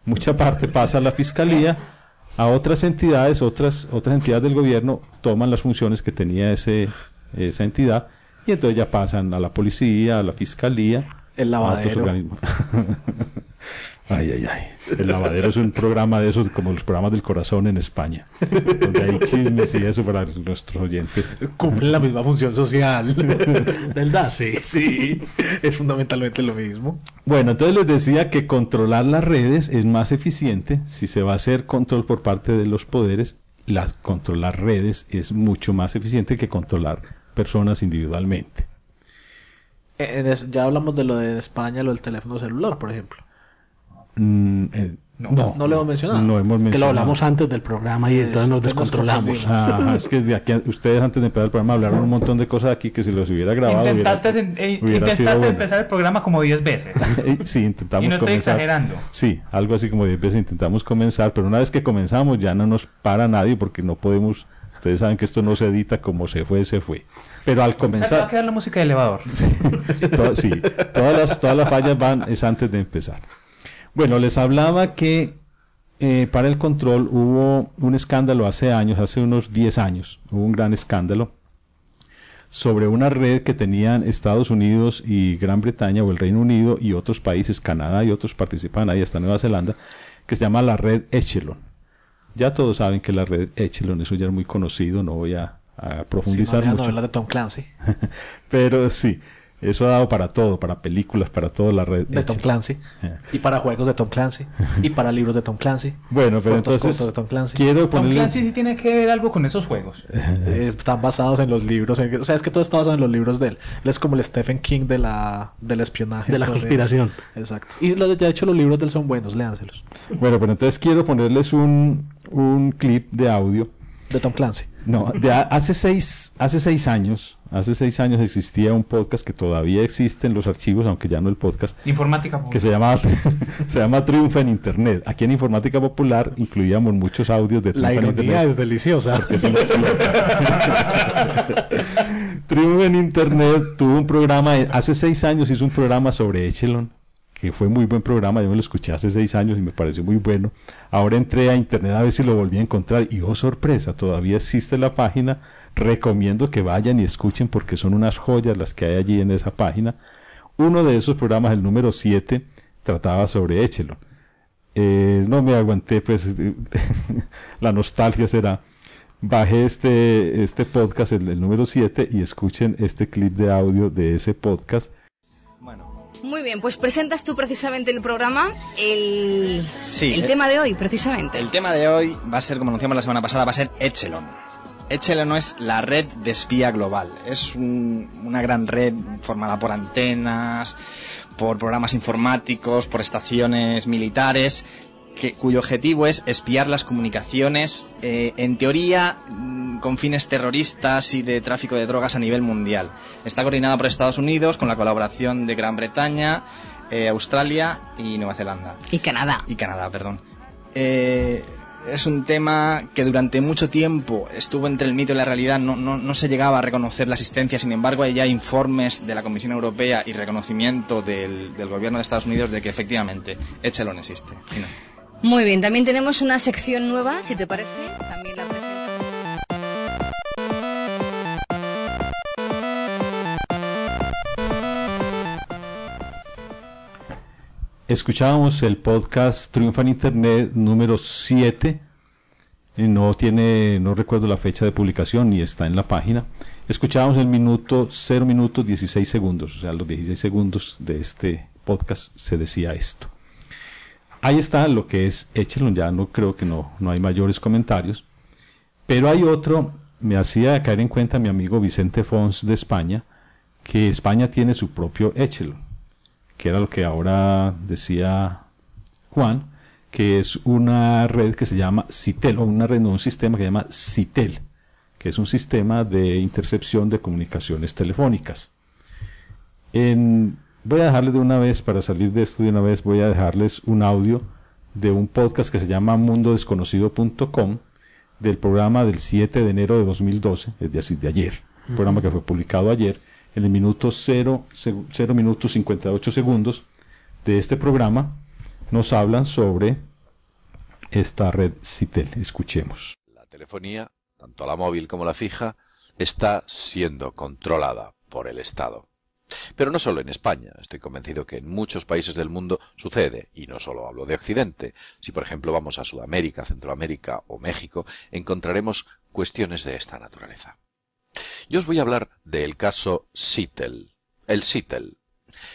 mucha parte pasa a la fiscalía, a otras entidades, otras, otras entidades del gobierno toman las funciones que tenía ese, esa entidad y entonces ya pasan a la policía, a la fiscalía, El a otros lavadero. organismos. ay, ay, ay. El lavadero es un programa de esos como los programas del corazón en España, donde hay chismes y eso para nuestros oyentes. Cumple la misma función social. Del DAS, sí. sí, es fundamentalmente lo mismo. Bueno, entonces les decía que controlar las redes es más eficiente si se va a hacer control por parte de los poderes. La, controlar redes es mucho más eficiente que controlar personas individualmente. En es- ya hablamos de lo de España, lo del teléfono celular, por ejemplo. Mm, eh, No, no lo hemos mencionado. No hemos Que lo mencionado. hablamos antes del programa y entonces nos descontrolamos. Ajá, es que de aquí a- ustedes antes de empezar el programa hablaron un montón de cosas aquí que si los hubiera grabado Intentaste, hubiera- en- eh, hubiera sido intentaste bueno. empezar el programa como 10 veces. Eh, sí, intentamos Y no estoy comenzar. exagerando. Sí, algo así como 10 veces intentamos comenzar, pero una vez que comenzamos ya no nos para nadie porque no podemos, ustedes saben que esto no se edita como se fue, se fue. Pero al O sea, te va a comenzar, quedar la música de elevador. to- sí, todas las, todas las fallas van es antes de empezar. Bueno, les hablaba que eh, para el control hubo un escándalo hace años, hace unos 10 años, hubo un gran escándalo sobre una red que tenían Estados Unidos y Gran Bretaña o el Reino Unido y otros países, Canadá y otros participan ahí, hasta Nueva Zelanda, que se llama la red Echelon. Ya todos saben que la red Echelon, eso ya es muy conocido, no voy a, a Sí, profundizar no, la mucho. novela de Tom Clancy. Pero sí, eso ha dado para todo, para películas, para todo la red De Tom. Clancy. Y para juegos de Tom Clancy. Y para libros de Tom Clancy. Bueno, pero entonces de Tom Clancy. quiero Tom ponerle... Clancy sí tiene que ver algo con esos juegos. Eh, Están basados en los libros. en- o sea, es que todo está basado en los libros de él. Él es como el Stephen King de la, del espionaje. De la conspiración. Exacto. Y lo de, de hecho los libros de él son buenos, léanselos. Bueno, pero entonces quiero ponerles un, un clip de audio De Tom Clancy. No, de a- hace seis, hace seis años, hace seis años existía un podcast que todavía existe en los archivos, aunque ya no el podcast, Informática. que se llamaba se llama Triunfa en Internet. Aquí en Informática Popular incluíamos muchos audios de La Triunfa en ironía Internet. es deliciosa. Triunfa en Internet tuvo un programa, hace seis años hizo un programa sobre Echelon, que fue muy buen programa, yo me lo escuché hace seis años y me pareció muy bueno. Ahora entré a Internet a ver si lo volví a encontrar y oh sorpresa, todavía existe la página, recomiendo que vayan y escuchen porque son unas joyas las que hay allí en esa página. Uno de esos programas, el número 7, trataba sobre Echelon. Eh, no me aguanté, pues la nostalgia será. Bajé este, este podcast, el, el número 7, y escuchen este clip de audio de ese podcast. Muy bien, pues presentas tú precisamente el programa, el, Sí, el eh, tema de hoy precisamente. El tema de hoy va a ser, como anunciamos la semana pasada, va a ser Echelon. Echelon es la red de espía global. Es un- una gran red formada por antenas, por programas informáticos, por estaciones militares, que- cuyo objetivo es espiar las comunicaciones, eh, en teoría, mm, con fines terroristas y de tráfico de drogas a nivel mundial. Está coordinada por Estados Unidos con la colaboración de Gran Bretaña, eh, Australia y Nueva Zelanda Y Canadá. y Canadá, perdón. Eh, es un tema que durante mucho tiempo estuvo entre el mito y la realidad, no, no, no se llegaba a reconocer la existencia, sin embargo hay ya informes de la Comisión Europea y reconocimiento del, del gobierno de Estados Unidos de que efectivamente Echelon existe. Muy bien, también tenemos una sección nueva, si te parece, también la presento. Escuchábamos el podcast Triunfa en Internet número 7. Eh, No tiene, no recuerdo la fecha de publicación ni está en la página. Escuchábamos el minuto 0 minutos 16 segundos, o sea, los 16 segundos de este podcast se decía esto. Ahí está lo que es Echelon, ya no creo que no, no hay mayores comentarios. Pero hay otro, me hacía caer en cuenta mi amigo Vicente Fons de España, que España tiene su propio Echelon que era lo que ahora decía Juan, que es una red que se llama CITEL, o una red, no, un sistema que se llama CITEL, que es un sistema de intercepción de comunicaciones telefónicas. En- voy a dejarles de una vez, para salir de esto de una vez, voy a dejarles un audio de un podcast que se llama mundodesconocido.com, del programa del 7 de enero de 2012, es decir, de ayer, un programa que fue publicado ayer, en el minuto 0, 0 minutos 58 segundos de este programa, nos hablan sobre esta red CITEL. Escuchemos. La telefonía, tanto la móvil como la fija, está siendo controlada por el Estado. Pero no solo en España, estoy convencido que en muchos países del mundo sucede, y no solo hablo de Occidente. Si por ejemplo vamos a Sudamérica, Centroamérica o México, encontraremos cuestiones de esta naturaleza. Yo os voy a hablar del caso SITEL. El SITEL.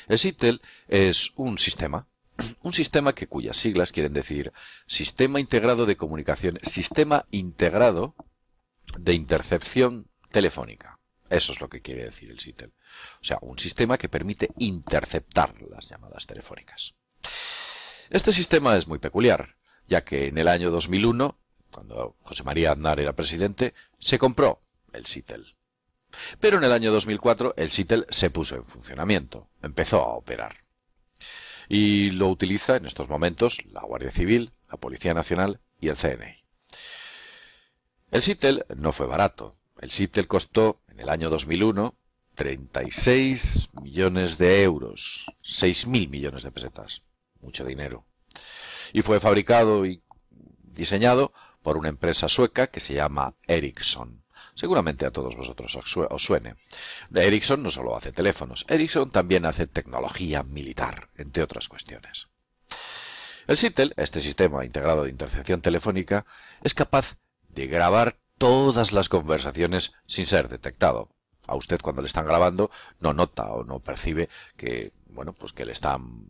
El SITEL es un sistema, un sistema que cuyas siglas quieren decir Sistema Integrado de Comunicación, Sistema Integrado de Intercepción Telefónica. Eso es lo que quiere decir el SITEL. O sea, un sistema que permite interceptar las llamadas telefónicas. Este sistema es muy peculiar, ya que en el año 2001, cuando José María Aznar era presidente, se compró el SITEL. Pero en el año 2004 el SITEL se puso en funcionamiento, empezó a operar. Y lo utiliza en estos momentos la Guardia Civil, la Policía Nacional y el CNI. El SITEL no fue barato. El SITEL costó en el año 2001 36 millones de euros, 6.000 millones de pesetas, mucho dinero. Y fue fabricado y diseñado por una empresa sueca que se llama Ericsson. Seguramente a todos vosotros os sue- os suene. Ericsson no solo hace teléfonos, Ericsson también hace tecnología militar, entre otras cuestiones. El SITEL, este sistema integrado de intercepción telefónica, es capaz de grabar todas las conversaciones sin ser detectado. A usted cuando le están grabando no nota o no percibe que, bueno, pues que le están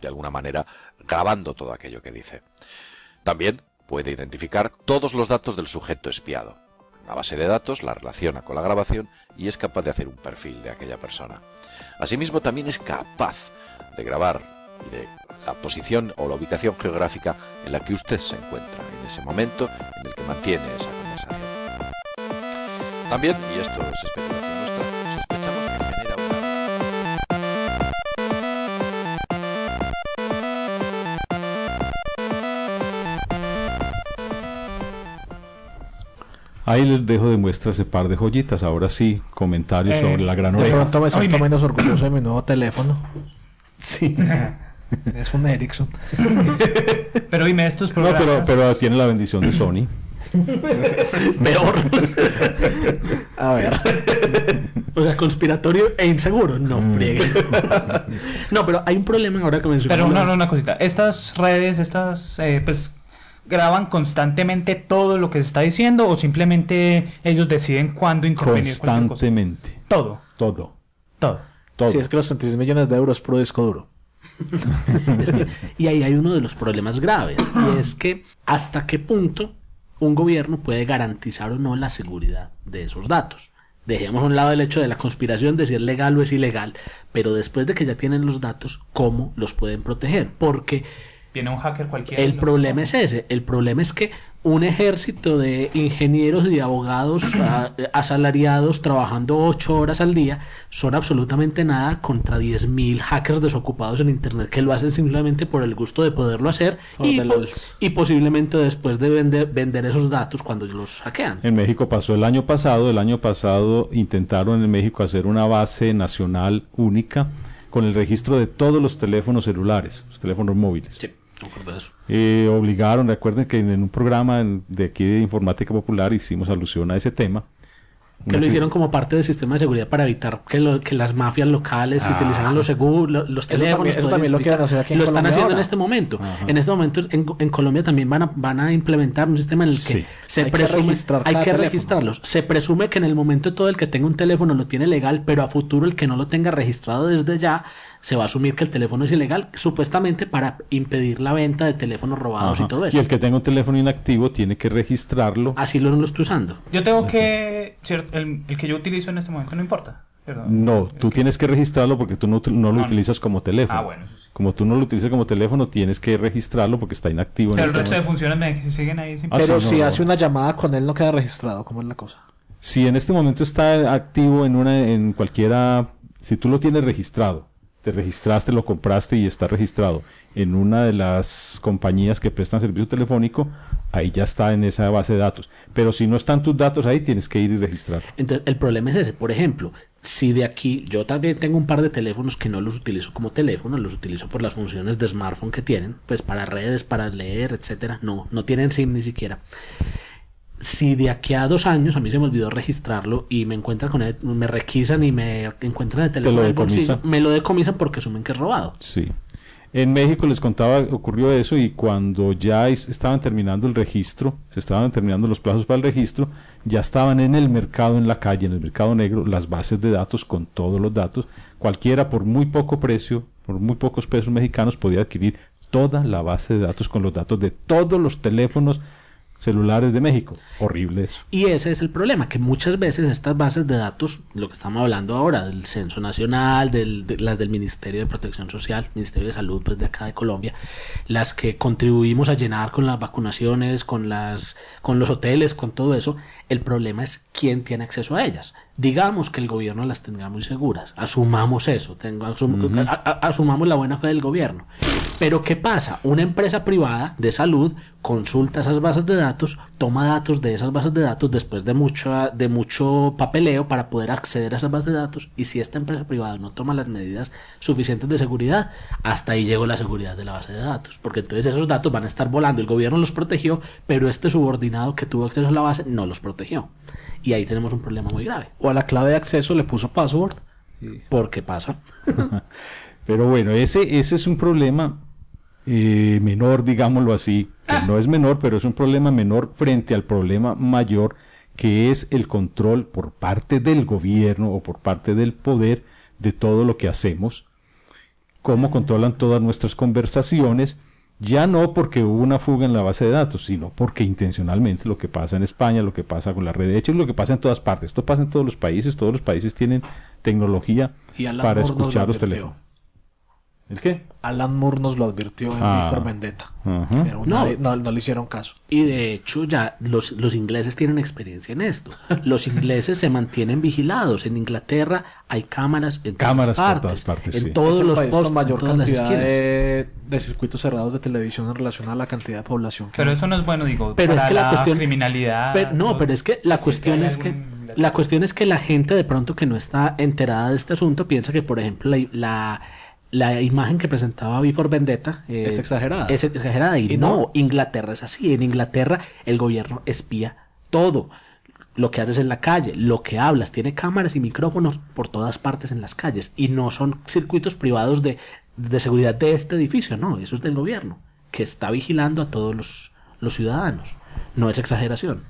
de alguna manera grabando todo aquello que dice. También puede identificar todos los datos del sujeto espiado. Una base de datos la relaciona con la grabación y es capaz de hacer un perfil de aquella persona. Asimismo, también es capaz de grabar de la posición o la ubicación geográfica en la que usted se encuentra en ese momento en el que mantiene esa. También, y esto es especulación nuestra, sospechamos que genera una Ahí les dejo de muestra ese par de joyitas. Ahora sí, comentarios Eh, sobre la gran De oreja. pronto me siento menos orgulloso de mi nuevo teléfono. Sí. Es un Ericsson. Pero dime, estos No, programas... pero, pero tiene la bendición de Sony. Peor. A ver. O sea, conspiratorio e inseguro. No, Mm. friegue. no, pero hay un problema ahora que mencioné. Pero no, no, una cosita. Estas redes, estas, eh, pues, graban constantemente todo lo que se está diciendo o simplemente ellos deciden cuándo intervenir. cosa? Constantemente. Todo, Todo. todo. Todo. Si es que los 36 millones de euros pro disco duro. Es que- y ahí hay uno de los problemas graves. Y es que hasta qué punto un gobierno puede garantizar o no la seguridad de esos datos. Dejemos a un lado el hecho de la conspiración de si es legal o es ilegal, pero después de que ya tienen los datos, ¿cómo los pueden proteger? Porque Viene un hacker cualquiera. El problema es ese. El problema es que un ejército de ingenieros y de abogados asalariados trabajando ocho horas al día son absolutamente nada contra 10.000 hackers desocupados en Internet que lo hacen simplemente por el gusto de poderlo hacer y, y, posiblemente después de vender, vender esos datos cuando los hackean. En México pasó el año pasado. El año pasado intentaron en México hacer una base nacional única con el registro de todos los teléfonos celulares, los teléfonos móviles. Sí. Eso. Eh, obligaron, recuerden que en, un programa de aquí de Informática Popular hicimos alusión a ese tema. Que lo hicieron como parte del sistema de seguridad para evitar que, que las mafias locales ah. utilizaran los seguros, los teléfonos. Eso también, lo quieren hacer aquí en Lo están haciendo en este momento. En este momento en, en, Colombia también van a, van a implementar un sistema en el que se hay presume, que hay que registrarlos. Se presume que en el momento todo el que tenga un teléfono lo tiene legal, pero a futuro el que no lo tenga registrado desde ya se va a asumir que el teléfono es ilegal, supuestamente para impedir la venta de teléfonos robados y todo eso. Y el que tenga un teléfono inactivo tiene que registrarlo. Así lo, lo estoy usando. Yo tengo que, el, el, que yo utilizo en este momento no importa. No, tú tienes que registrarlo porque tú no, no lo utilizas como teléfono. Ah, bueno. Como tú no lo utilizas como teléfono, tienes que registrarlo porque está inactivo. Pero el este resto de funciones me siguen ahí. Ah, Pero si hace una llamada con él no queda registrado, ¿cómo es la cosa? Si en este momento está activo en una en cualquiera, si tú lo tienes registrado, te registraste, lo compraste y está registrado en una de las compañías que prestan servicio telefónico, ahí ya está en esa base de datos. Pero si no están tus datos ahí, tienes que ir y registrar. Entonces, el problema es ese. Por ejemplo, si de aquí yo también tengo un par de teléfonos que no los utilizo como teléfono, los utilizo por las funciones de smartphone que tienen, pues para redes, para leer, etcétera. No, no tienen SIM ni siquiera si de aquí a dos años a mí se me olvidó registrarlo y me encuentran con él, me requisan y me encuentran el teléfono bolsillo, me lo decomisan porque asumen que es robado. Sí. En México les contaba, ocurrió eso y cuando ya estaban terminando el registro, se estaban terminando los plazos para el registro, ya estaban en el mercado, en la calle, en el mercado negro, las bases de datos con todos los datos. Cualquiera por muy poco precio, por muy pocos pesos mexicanos, podía adquirir toda la base de datos con los datos de todos los teléfonos celulares de México. Horrible eso. Y ese es el problema, que muchas veces estas bases de datos, lo que estamos hablando ahora, del Censo Nacional, las del Ministerio de Protección Social, Ministerio de Salud pues de acá de Colombia, las que contribuimos a llenar con las vacunaciones, con las con los hoteles, con todo eso, el problema es quién tiene acceso a ellas. Digamos que el gobierno las tendrá muy seguras. Asumamos eso. Tengo, asumamos la buena fe del gobierno. Pero ¿qué pasa? Una empresa privada de salud consulta esas bases de datos, toma datos de esas bases de datos después de mucho, de mucho papeleo para poder acceder a esas bases de datos. Y si esta empresa privada no toma las medidas suficientes de seguridad, hasta ahí llegó la seguridad de la base de datos. Porque entonces esos datos van a estar volando. El gobierno los protegió, pero este subordinado que tuvo acceso a la base no los protegió. Y ahí tenemos un problema muy grave. O a la clave de acceso le puso password. Porque pasa. Pero bueno, ese, ese es un problema eh, menor, digámoslo así, que no es menor, pero es un problema menor frente al problema mayor que es el control por parte del gobierno o por parte del poder de todo lo que hacemos, cómo controlan todas nuestras conversaciones ya no porque hubo una fuga en la base de datos, sino porque intencionalmente lo que pasa en España, lo que pasa con la red de hecho, lo que pasa en todas partes. Esto pasa en todos los países, todos los países tienen tecnología para escuchar los teléfonos. ¿El qué? Alan Moore nos lo advirtió en ah, Vendetta. no, no, le hicieron caso. Y de hecho ya los, los ingleses tienen experiencia en esto. Los ingleses se mantienen vigilados. En Inglaterra hay cámaras en cámaras todas partes. Por todas partes en todos los postes, con mayor cantidad de, circuitos cerrados de televisión en relación a la cantidad de población. pero eso no es bueno, digo. Pero es que la, cuestión criminalidad. no, pero es que la cuestión es que la cuestión es que la gente de pronto que no está enterada de este asunto piensa que por ejemplo la la imagen que presentaba Before Vendetta eh, es exagerada. Es exagerada y, no, Inglaterra es así. En Inglaterra el gobierno espía todo. Lo que haces en la calle, lo que hablas, tiene cámaras y micrófonos por todas partes en las calles. Y no son circuitos privados de, de seguridad de este edificio, no, eso es del gobierno, que está vigilando a todos los, los ciudadanos. No es exageración.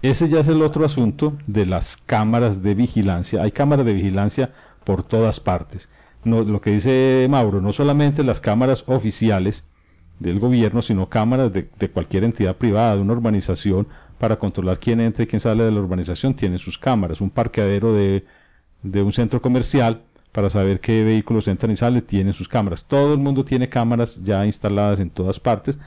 Ese ya es el otro asunto de las cámaras de vigilancia. Hay cámaras de vigilancia por todas partes no, lo que dice Mauro, no solamente las cámaras oficiales del gobierno, sino cámaras de, cualquier entidad privada, de una urbanización, para controlar quién entra y quién sale de la urbanización, tiene sus cámaras. Un parqueadero de, de un centro comercial para saber qué vehículos entran y salen, tienen sus cámaras. Todo el mundo tiene cámaras ya instaladas en todas partes,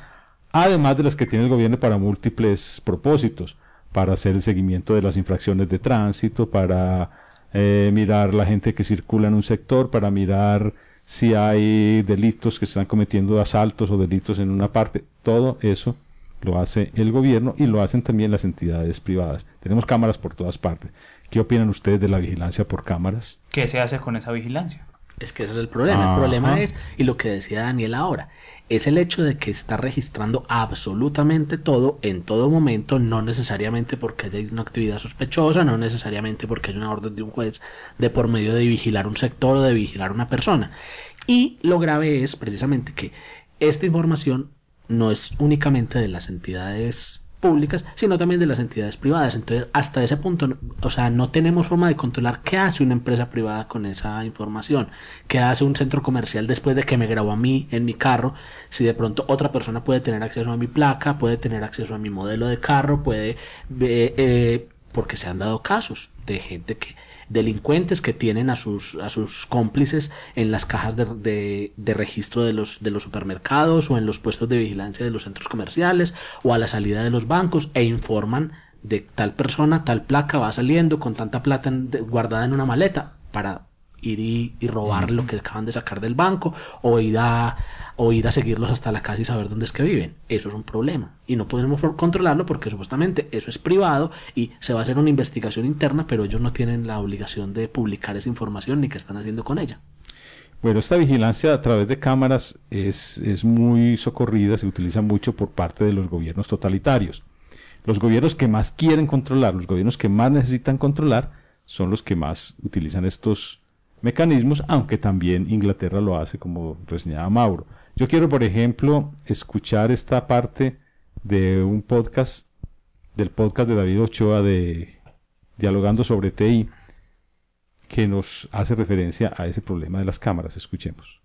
además de las que tiene el gobierno para múltiples propósitos, para hacer el seguimiento de las infracciones de tránsito, para eh, mirar la gente que circula en un sector, para mirar si hay delitos que se están cometiendo asaltos o delitos en una parte, todo eso lo hace el gobierno y lo hacen también las entidades privadas. Tenemos cámaras por todas partes. ¿Qué opinan ustedes de la vigilancia por cámaras? ¿Qué se hace con esa vigilancia? Es que ese es el problema. El problema es, y lo que decía Daniel ahora, es el hecho de que está registrando absolutamente todo en todo momento, no necesariamente porque haya una actividad sospechosa, no necesariamente porque haya una orden de un juez de por medio de vigilar un sector o de vigilar una persona. Y lo grave es precisamente que esta información no es únicamente de las entidades públicas, sino también de las entidades privadas. Entonces, hasta ese punto, o sea, no tenemos forma de controlar qué hace una empresa privada con esa información, qué hace un centro comercial después de que me grabó a mí en mi carro, si de pronto otra persona puede tener acceso a mi placa, puede tener acceso a mi modelo de carro, puede, eh, eh porque se han dado casos de gente que delincuentes que tienen a sus, a sus cómplices en las cajas de, de, registro de los, de los supermercados o en los puestos de vigilancia de los centros comerciales o a la salida de los bancos e informan de tal persona, tal placa va saliendo con tanta plata guardada en una maleta para ir y, robar lo que acaban de sacar del banco o ir a o ir a seguirlos hasta la casa y saber dónde es que viven. Eso es un problema y no podemos controlarlo porque supuestamente eso es privado y se va a hacer una investigación interna, pero ellos no tienen la obligación de publicar esa información ni qué están haciendo con ella. Bueno, esta vigilancia a través de cámaras es, es muy socorrida, se utiliza mucho por parte de los gobiernos totalitarios. Los gobiernos que más quieren controlar, los gobiernos que más necesitan controlar, son los que más utilizan estos mecanismos, aunque también Inglaterra lo hace, como reseñaba Mauro. Yo quiero, por ejemplo, escuchar esta parte de un podcast, del podcast de David Ochoa de Dialogando sobre TI, que nos hace referencia a ese problema de las cámaras. Escuchemos.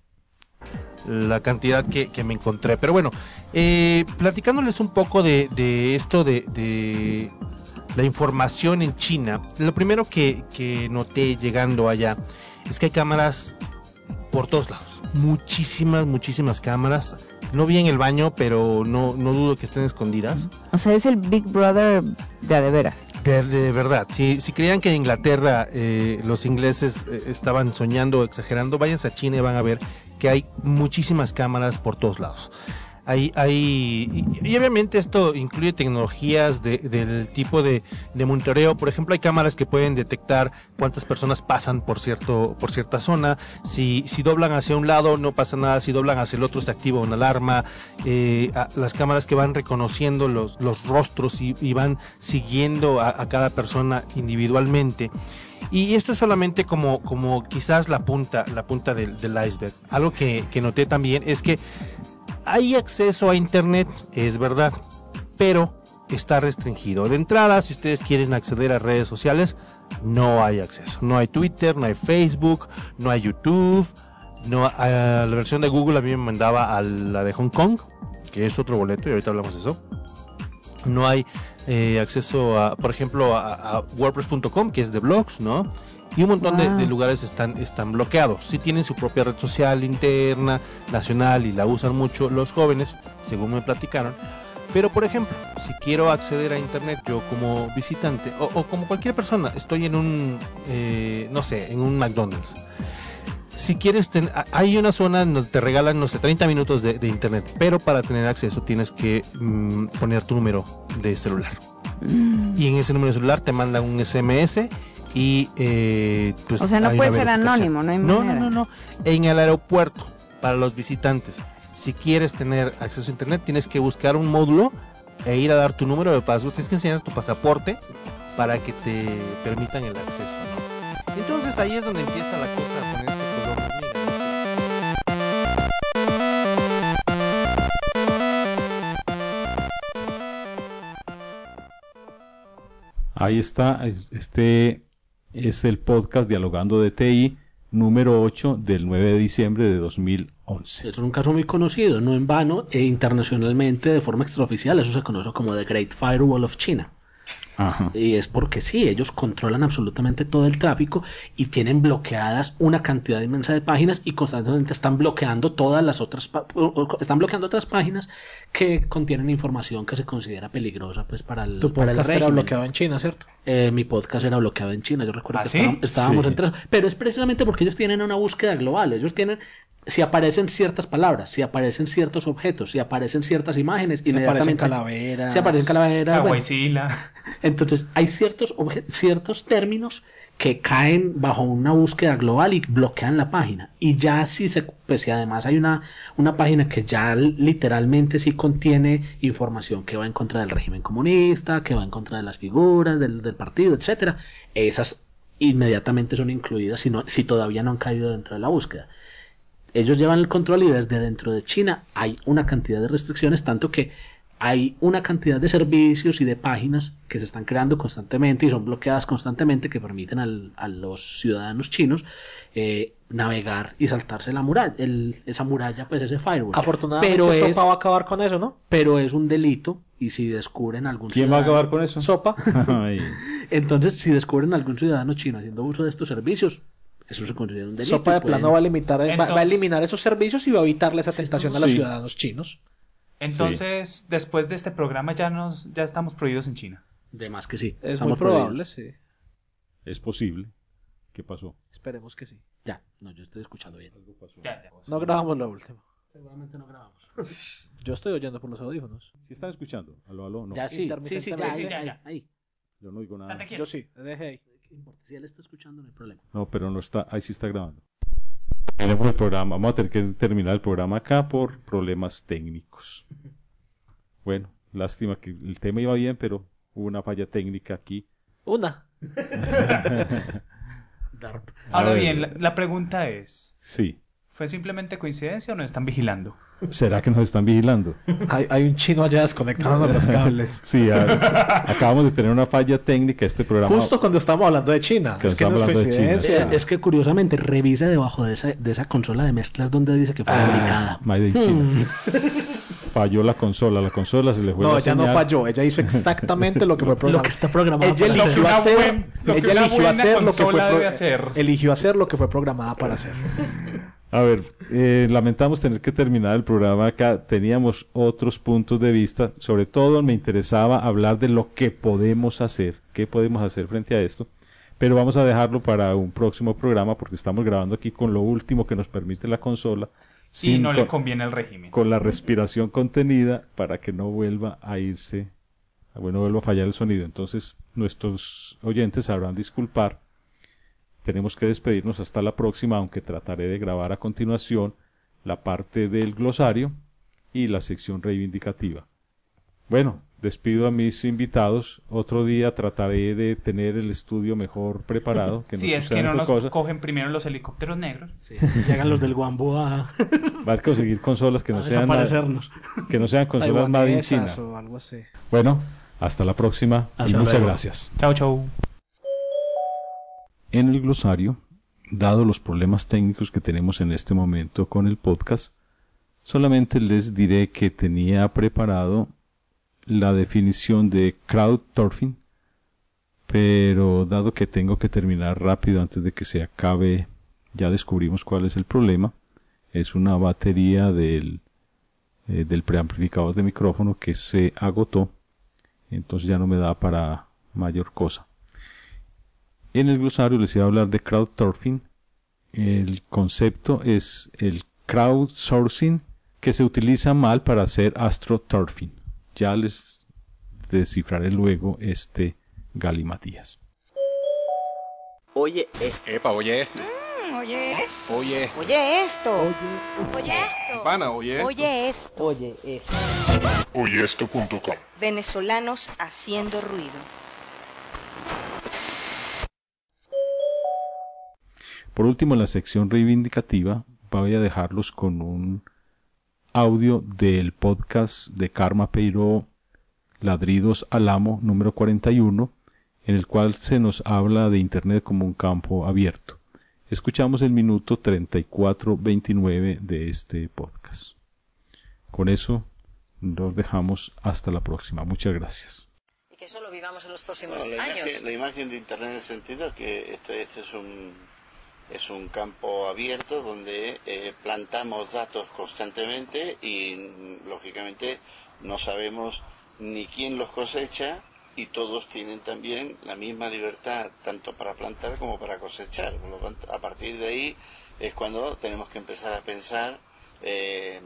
La cantidad que, me encontré. Pero bueno, eh, platicándoles un poco de, esto de, la información en China, lo primero que, que noté llegando allá es que hay cámaras por todos lados. Muchísimas, muchísimas cámaras. No vi en el baño, pero no, no dudo que estén escondidas. O sea, es el Big Brother de de veras. De, verdad, si, si creían que en Inglaterra eh, los ingleses eh, estaban soñando o exagerando, váyanse a China y van a ver que hay muchísimas cámaras por todos lados. Hay, hay, y, obviamente esto incluye tecnologías de, del tipo de, de, monitoreo. Por ejemplo, hay cámaras que pueden detectar cuántas personas pasan por cierto, por cierta zona. Si, si doblan hacia un lado, no pasa nada. Si doblan hacia el otro, se activa una alarma. Eh, las cámaras que van reconociendo los, los rostros y, van siguiendo a, cada persona individualmente. Y esto es solamente como, como quizás la punta, la punta del, del iceberg. Algo que, que noté también es que hay acceso a Internet, es verdad, pero está restringido. De entrada, si ustedes quieren acceder a redes sociales, no hay acceso. No hay Twitter, no hay Facebook, no hay YouTube. No, la versión de Google a mí me mandaba a la de Hong Kong, que es otro boleto, y ahorita hablamos de eso. No hay eh, acceso a, por ejemplo, a, a WordPress.com, que es de blogs, ¿no? Y un montón de, lugares están, están bloqueados. Si tienen su propia red social interna, nacional y la usan mucho los jóvenes, según me platicaron. Pero por ejemplo, si quiero acceder a internet yo como visitante o, como cualquier persona, estoy en un, eh, no sé, en un McDonald's. Si quieres, hay una zona donde te regalan, no sé, 30 minutos de, internet, pero para tener acceso tienes que mm, poner tu número de celular. Mm. Y en ese número de celular te mandan un SMS y eh, pues o sea no puede ser anónimo no hay no, no no no. En el aeropuerto para los visitantes si quieres tener acceso a internet tienes que buscar un módulo e ir a dar tu número de paso tienes que enseñar tu pasaporte para que te permitan el acceso ¿no? entonces ahí es donde empieza la cosa a ponerse color Ahí está este es el podcast Dialogando de TI número 8 del 9 de diciembre de 2011. Es un caso muy conocido, no en vano, e internacionalmente de forma extraoficial, eso se conoce como The Great Firewall of China. Y es porque sí, ellos controlan absolutamente todo el tráfico y tienen bloqueadas una cantidad inmensa de páginas y constantemente están bloqueando todas las otras, están bloqueando otras páginas que contienen información que se considera peligrosa pues para el, tu para podcast era bloqueado en China, ¿cierto? Eh, mi podcast era bloqueado en China, yo recuerdo ¿Ah, que estábamos, entre en pero es precisamente porque ellos tienen una búsqueda global, ellos tienen si aparecen ciertas palabras, si aparecen ciertos objetos, si aparecen ciertas imágenes, si aparecen calaveras, si aparecen calaveras, bueno, entonces hay ciertos ciertos términos que caen bajo una búsqueda global y bloquean la página. Y ya si se, pues además hay una, una página que ya literalmente sí contiene información que va en contra del régimen comunista, que va en contra de las figuras del, del partido, etcétera, esas inmediatamente son incluidas si, no, si todavía no han caído dentro de la búsqueda ellos llevan el control y desde dentro de China hay una cantidad de restricciones, tanto que hay una cantidad de servicios y de páginas que se están creando constantemente y son bloqueadas constantemente que permiten al, a los ciudadanos chinos eh, navegar y saltarse la muralla, el, esa muralla, pues ese firewall. Afortunadamente pero Sopa va a acabar con eso, ¿no? Pero es un delito y si descubren algún ¿Quién va a acabar con eso? Sopa. Entonces, si descubren algún ciudadano chino haciendo uso de estos servicios, eso se considera un delito. Sopa de plano va a, limitar, va, a eliminar esos servicios y va a evitarle esa tentación a los ciudadanos chinos. Entonces, después de este programa ya nos ya estamos prohibidos en China. De más que sí. Es muy probable, sí. Es posible. ¿Qué pasó? Esperemos que sí. Ya, no, yo estoy escuchando bien. No grabamos lo último. Seguramente no grabamos. yo estoy oyendo por los audífonos. ¿Sí están escuchando? Aló, aló, no. Ya sí, sí, sí, ya, ya, ya, ahí. Yo no digo nada. Yo sí, dejé ahí. Si él está escuchando, no hay problema. No, pero no está, ahí sí está grabando. Tenemos el programa, vamos a tener que terminar el programa acá por problemas técnicos. Bueno, lástima que el tema iba bien, pero hubo una falla técnica aquí. Una. Ahora bien, la pregunta es. Sí. ¿Fue simplemente coincidencia o nos están vigilando? ¿Será que nos están vigilando? Hay, hay un chino allá desconectando los cables. sí, acabamos de tener una falla técnica este programa. Justo cuando estamos hablando de China. es, que no es, coincidencia. es que curiosamente revisa debajo de esa, de esa consola de mezclas donde dice que fue ah, fabricada. Made in China. Hmm. Falló la consola, la consola se le fue No, ella no falló, ella hizo exactamente lo que fue programado. Lo que está programado. Ella eligió hacer, ella eligió hacer lo que fue hacer. eligió hacer lo que fue programada para hacer. A ver, eh, lamentamos tener que terminar el programa acá. Teníamos otros puntos de vista. Sobre todo me interesaba hablar de lo que podemos hacer. ¿Qué podemos hacer frente a esto? Pero vamos a dejarlo para un próximo programa porque estamos grabando aquí con lo último que nos permite la consola. Y no le conviene el régimen. Con la respiración contenida para que no vuelva a irse, bueno, vuelva a fallar el sonido. Entonces, nuestros oyentes sabrán disculpar tenemos que despedirnos hasta la próxima, aunque trataré de grabar a continuación la parte del glosario y la sección reivindicativa. Bueno, despido a mis invitados. Otro día trataré de tener el estudio mejor preparado. Que si es que no nos cogen primero los helicópteros negros. Sí. Llegan los del Guambo a... Va a conseguir consolas que no sean... Que no sean consolas Made in China. Bueno, hasta la próxima y muchas gracias. Chao, chao. En el glosario, dado los problemas técnicos que tenemos en este momento con el podcast, solamente les diré que tenía preparado la definición de crowdturfing, pero dado que tengo que terminar rápido antes de que se acabe, ya descubrimos cuál es el problema. Es una batería del, eh, del preamplificador de micrófono que se agotó, entonces ya no me da para mayor cosa. En el glosario les iba a hablar de crowdturfing. El concepto es el crowdsourcing que se utiliza mal para hacer astroturfing. Ya les descifraré luego este galimatías. Oye esto. Epa, oye esto. Mm, oye esto. Oye esto. Oye esto. Oye, esto. Pana, oye esto. Oye esto. Oye esto. Oye esto.com. Venezolanos haciendo ruido. Por último, en la sección reivindicativa voy a dejarlos con un audio del podcast de Karma Peiro Ladridos al Amo número 41, en el cual se nos habla de Internet como un campo abierto. Escuchamos el minuto 34-29 de este podcast. Con eso nos dejamos hasta la próxima. Muchas gracias. que eso lo vivamos en los próximos la, años. imagen, la imagen de Internet en el sentido que este, este es un es un campo abierto donde eh, plantamos datos constantemente y lógicamente no sabemos ni quién los cosecha y todos tienen también la misma libertad tanto para plantar como para cosechar. Por lo tanto, a partir de ahí es cuando tenemos que empezar a pensar eh,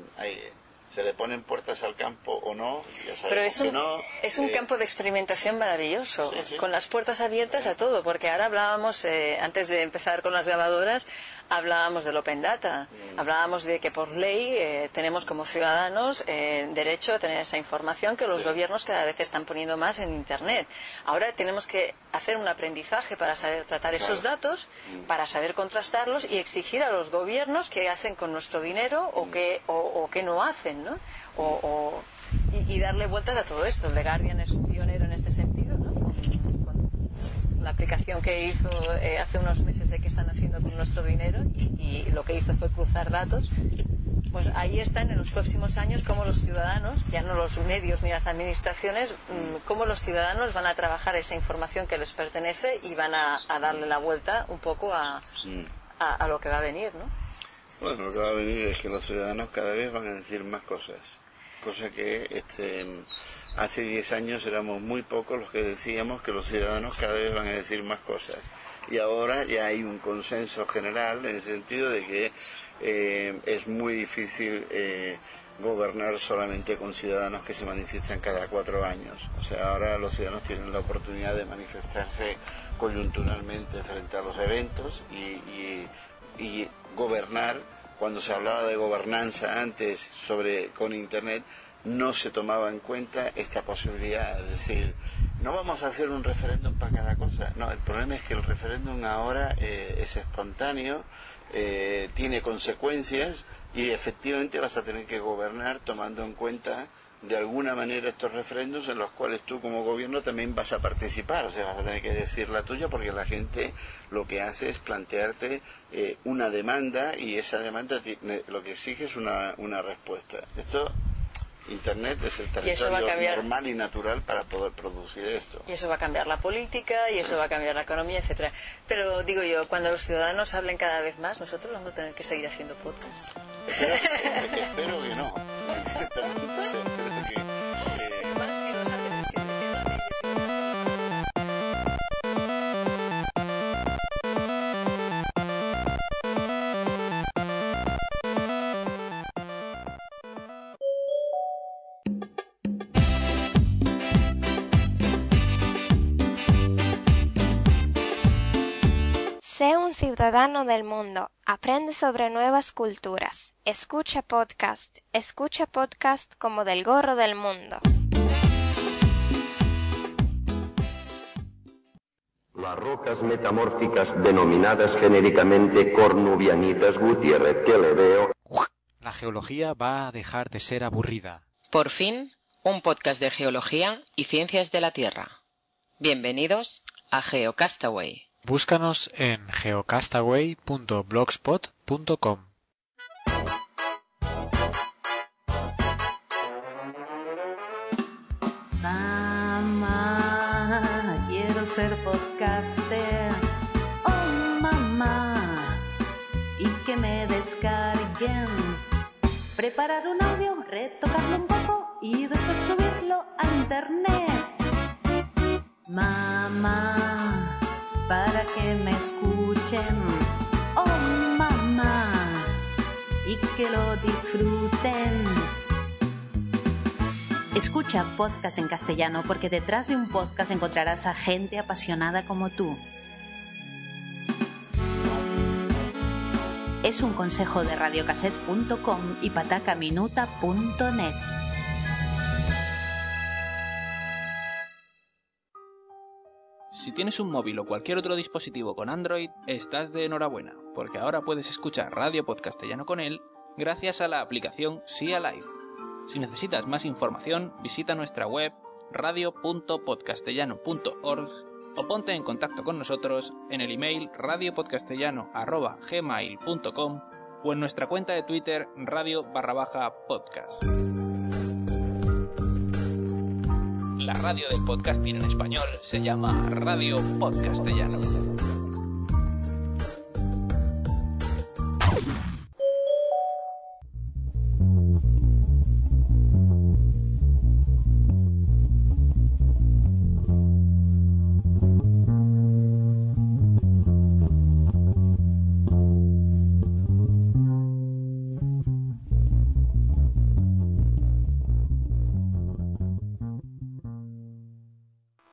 se le ponen puertas al campo o no, ya Pero es que un, no. es un eh, campo de experimentación maravilloso, Sí, sí. con las puertas abiertas a todo, porque ahora hablábamos, eh, antes de empezar con las grabadoras, hablábamos del Open Data, Mm. hablábamos de que por ley eh, tenemos como ciudadanos eh, derecho a tener esa información que los gobiernos cada vez están poniendo más en Internet. Ahora tenemos que hacer un aprendizaje para saber tratar esos datos, Mm. para saber contrastarlos y exigir a los gobiernos qué hacen con nuestro dinero o qué, o, o qué no hacen, ¿no? O, y, y darle vueltas a todo esto. The Guardian es pionero en este sentido, ¿no? Con, con la aplicación que hizo eh, hace unos meses de qué están haciendo con nuestro dinero y, y lo que hizo fue cruzar datos. Pues ahí están en los próximos años cómo los ciudadanos, ya no los medios ni las administraciones, mm, cómo los ciudadanos van a trabajar esa información que les pertenece y van a, a darle la vuelta un poco a, mm. a, a lo que va a venir, ¿no? Bueno, lo que va a venir es que los ciudadanos cada vez van a decir más cosas. Cosa que este, hace 10 años éramos muy pocos los que decíamos que los ciudadanos cada vez van a decir más cosas. Y ahora ya hay un consenso general en el sentido de que eh, es muy difícil eh, gobernar solamente con ciudadanos que se manifiestan cada cuatro años. O sea, ahora los ciudadanos tienen la oportunidad de manifestarse coyunturalmente frente a los eventos y, y- y gobernar. Cuando se hablaba de gobernanza antes sobre con Internet, no se tomaba en cuenta esta posibilidad. Es decir, no vamos a hacer un referéndum para cada cosa. No, el problema es que el referéndum ahora eh, es espontáneo, eh, tiene consecuencias y efectivamente vas a tener que gobernar tomando en cuenta de alguna manera estos referéndums en los cuales tú como gobierno también vas a participar, o sea, vas a tener que decir la tuya porque la gente lo que hace es plantearte eh, una demanda y esa demanda ne- lo que exige es una, una respuesta. Esto, Internet es el territorio cambiar. normal y natural para poder producir esto. Y eso va a cambiar la política, y eso va a cambiar la economía, etcétera. Pero digo yo, cuando los ciudadanos hablen cada vez más, nosotros vamos a tener que seguir haciendo podcasts. Espero que no. Espero que, ciudadano del mundo. Aprende sobre nuevas culturas. Escucha podcast. Escucha podcast como del gorro del mundo. Las rocas metamórficas denominadas genéricamente cornubianitas Gutiérrez que le veo La geología va a dejar de ser aburrida. Por fin, un podcast de geología y ciencias de la Tierra. Bienvenidos a GeoCastaway. Búscanos en geocastaway.blogspot.com. Mamá, quiero ser podcaster. Oh, mamá, y que me descarguen. Preparar un audio, retocarlo un poco y después subirlo a internet. Mamá, para que me escuchen. Oh, mamá, y que lo disfruten. Escucha podcast en castellano porque detrás de un podcast encontrarás a gente apasionada como tú. Es un consejo de radiocassette.com y patacaminuta.net. Si tienes un móvil o cualquier otro dispositivo con Android, estás de enhorabuena, porque ahora puedes escuchar Radio Podcastellano con él gracias a la aplicación Sia Live. Si necesitas más información, visita nuestra web radio.podcastellano.org o ponte en contacto con nosotros en el email radiopodcastellano.gmail.com o en nuestra cuenta de Twitter radio barra baja podcast. La radio del podcasting en español se llama Radio Podcastellano.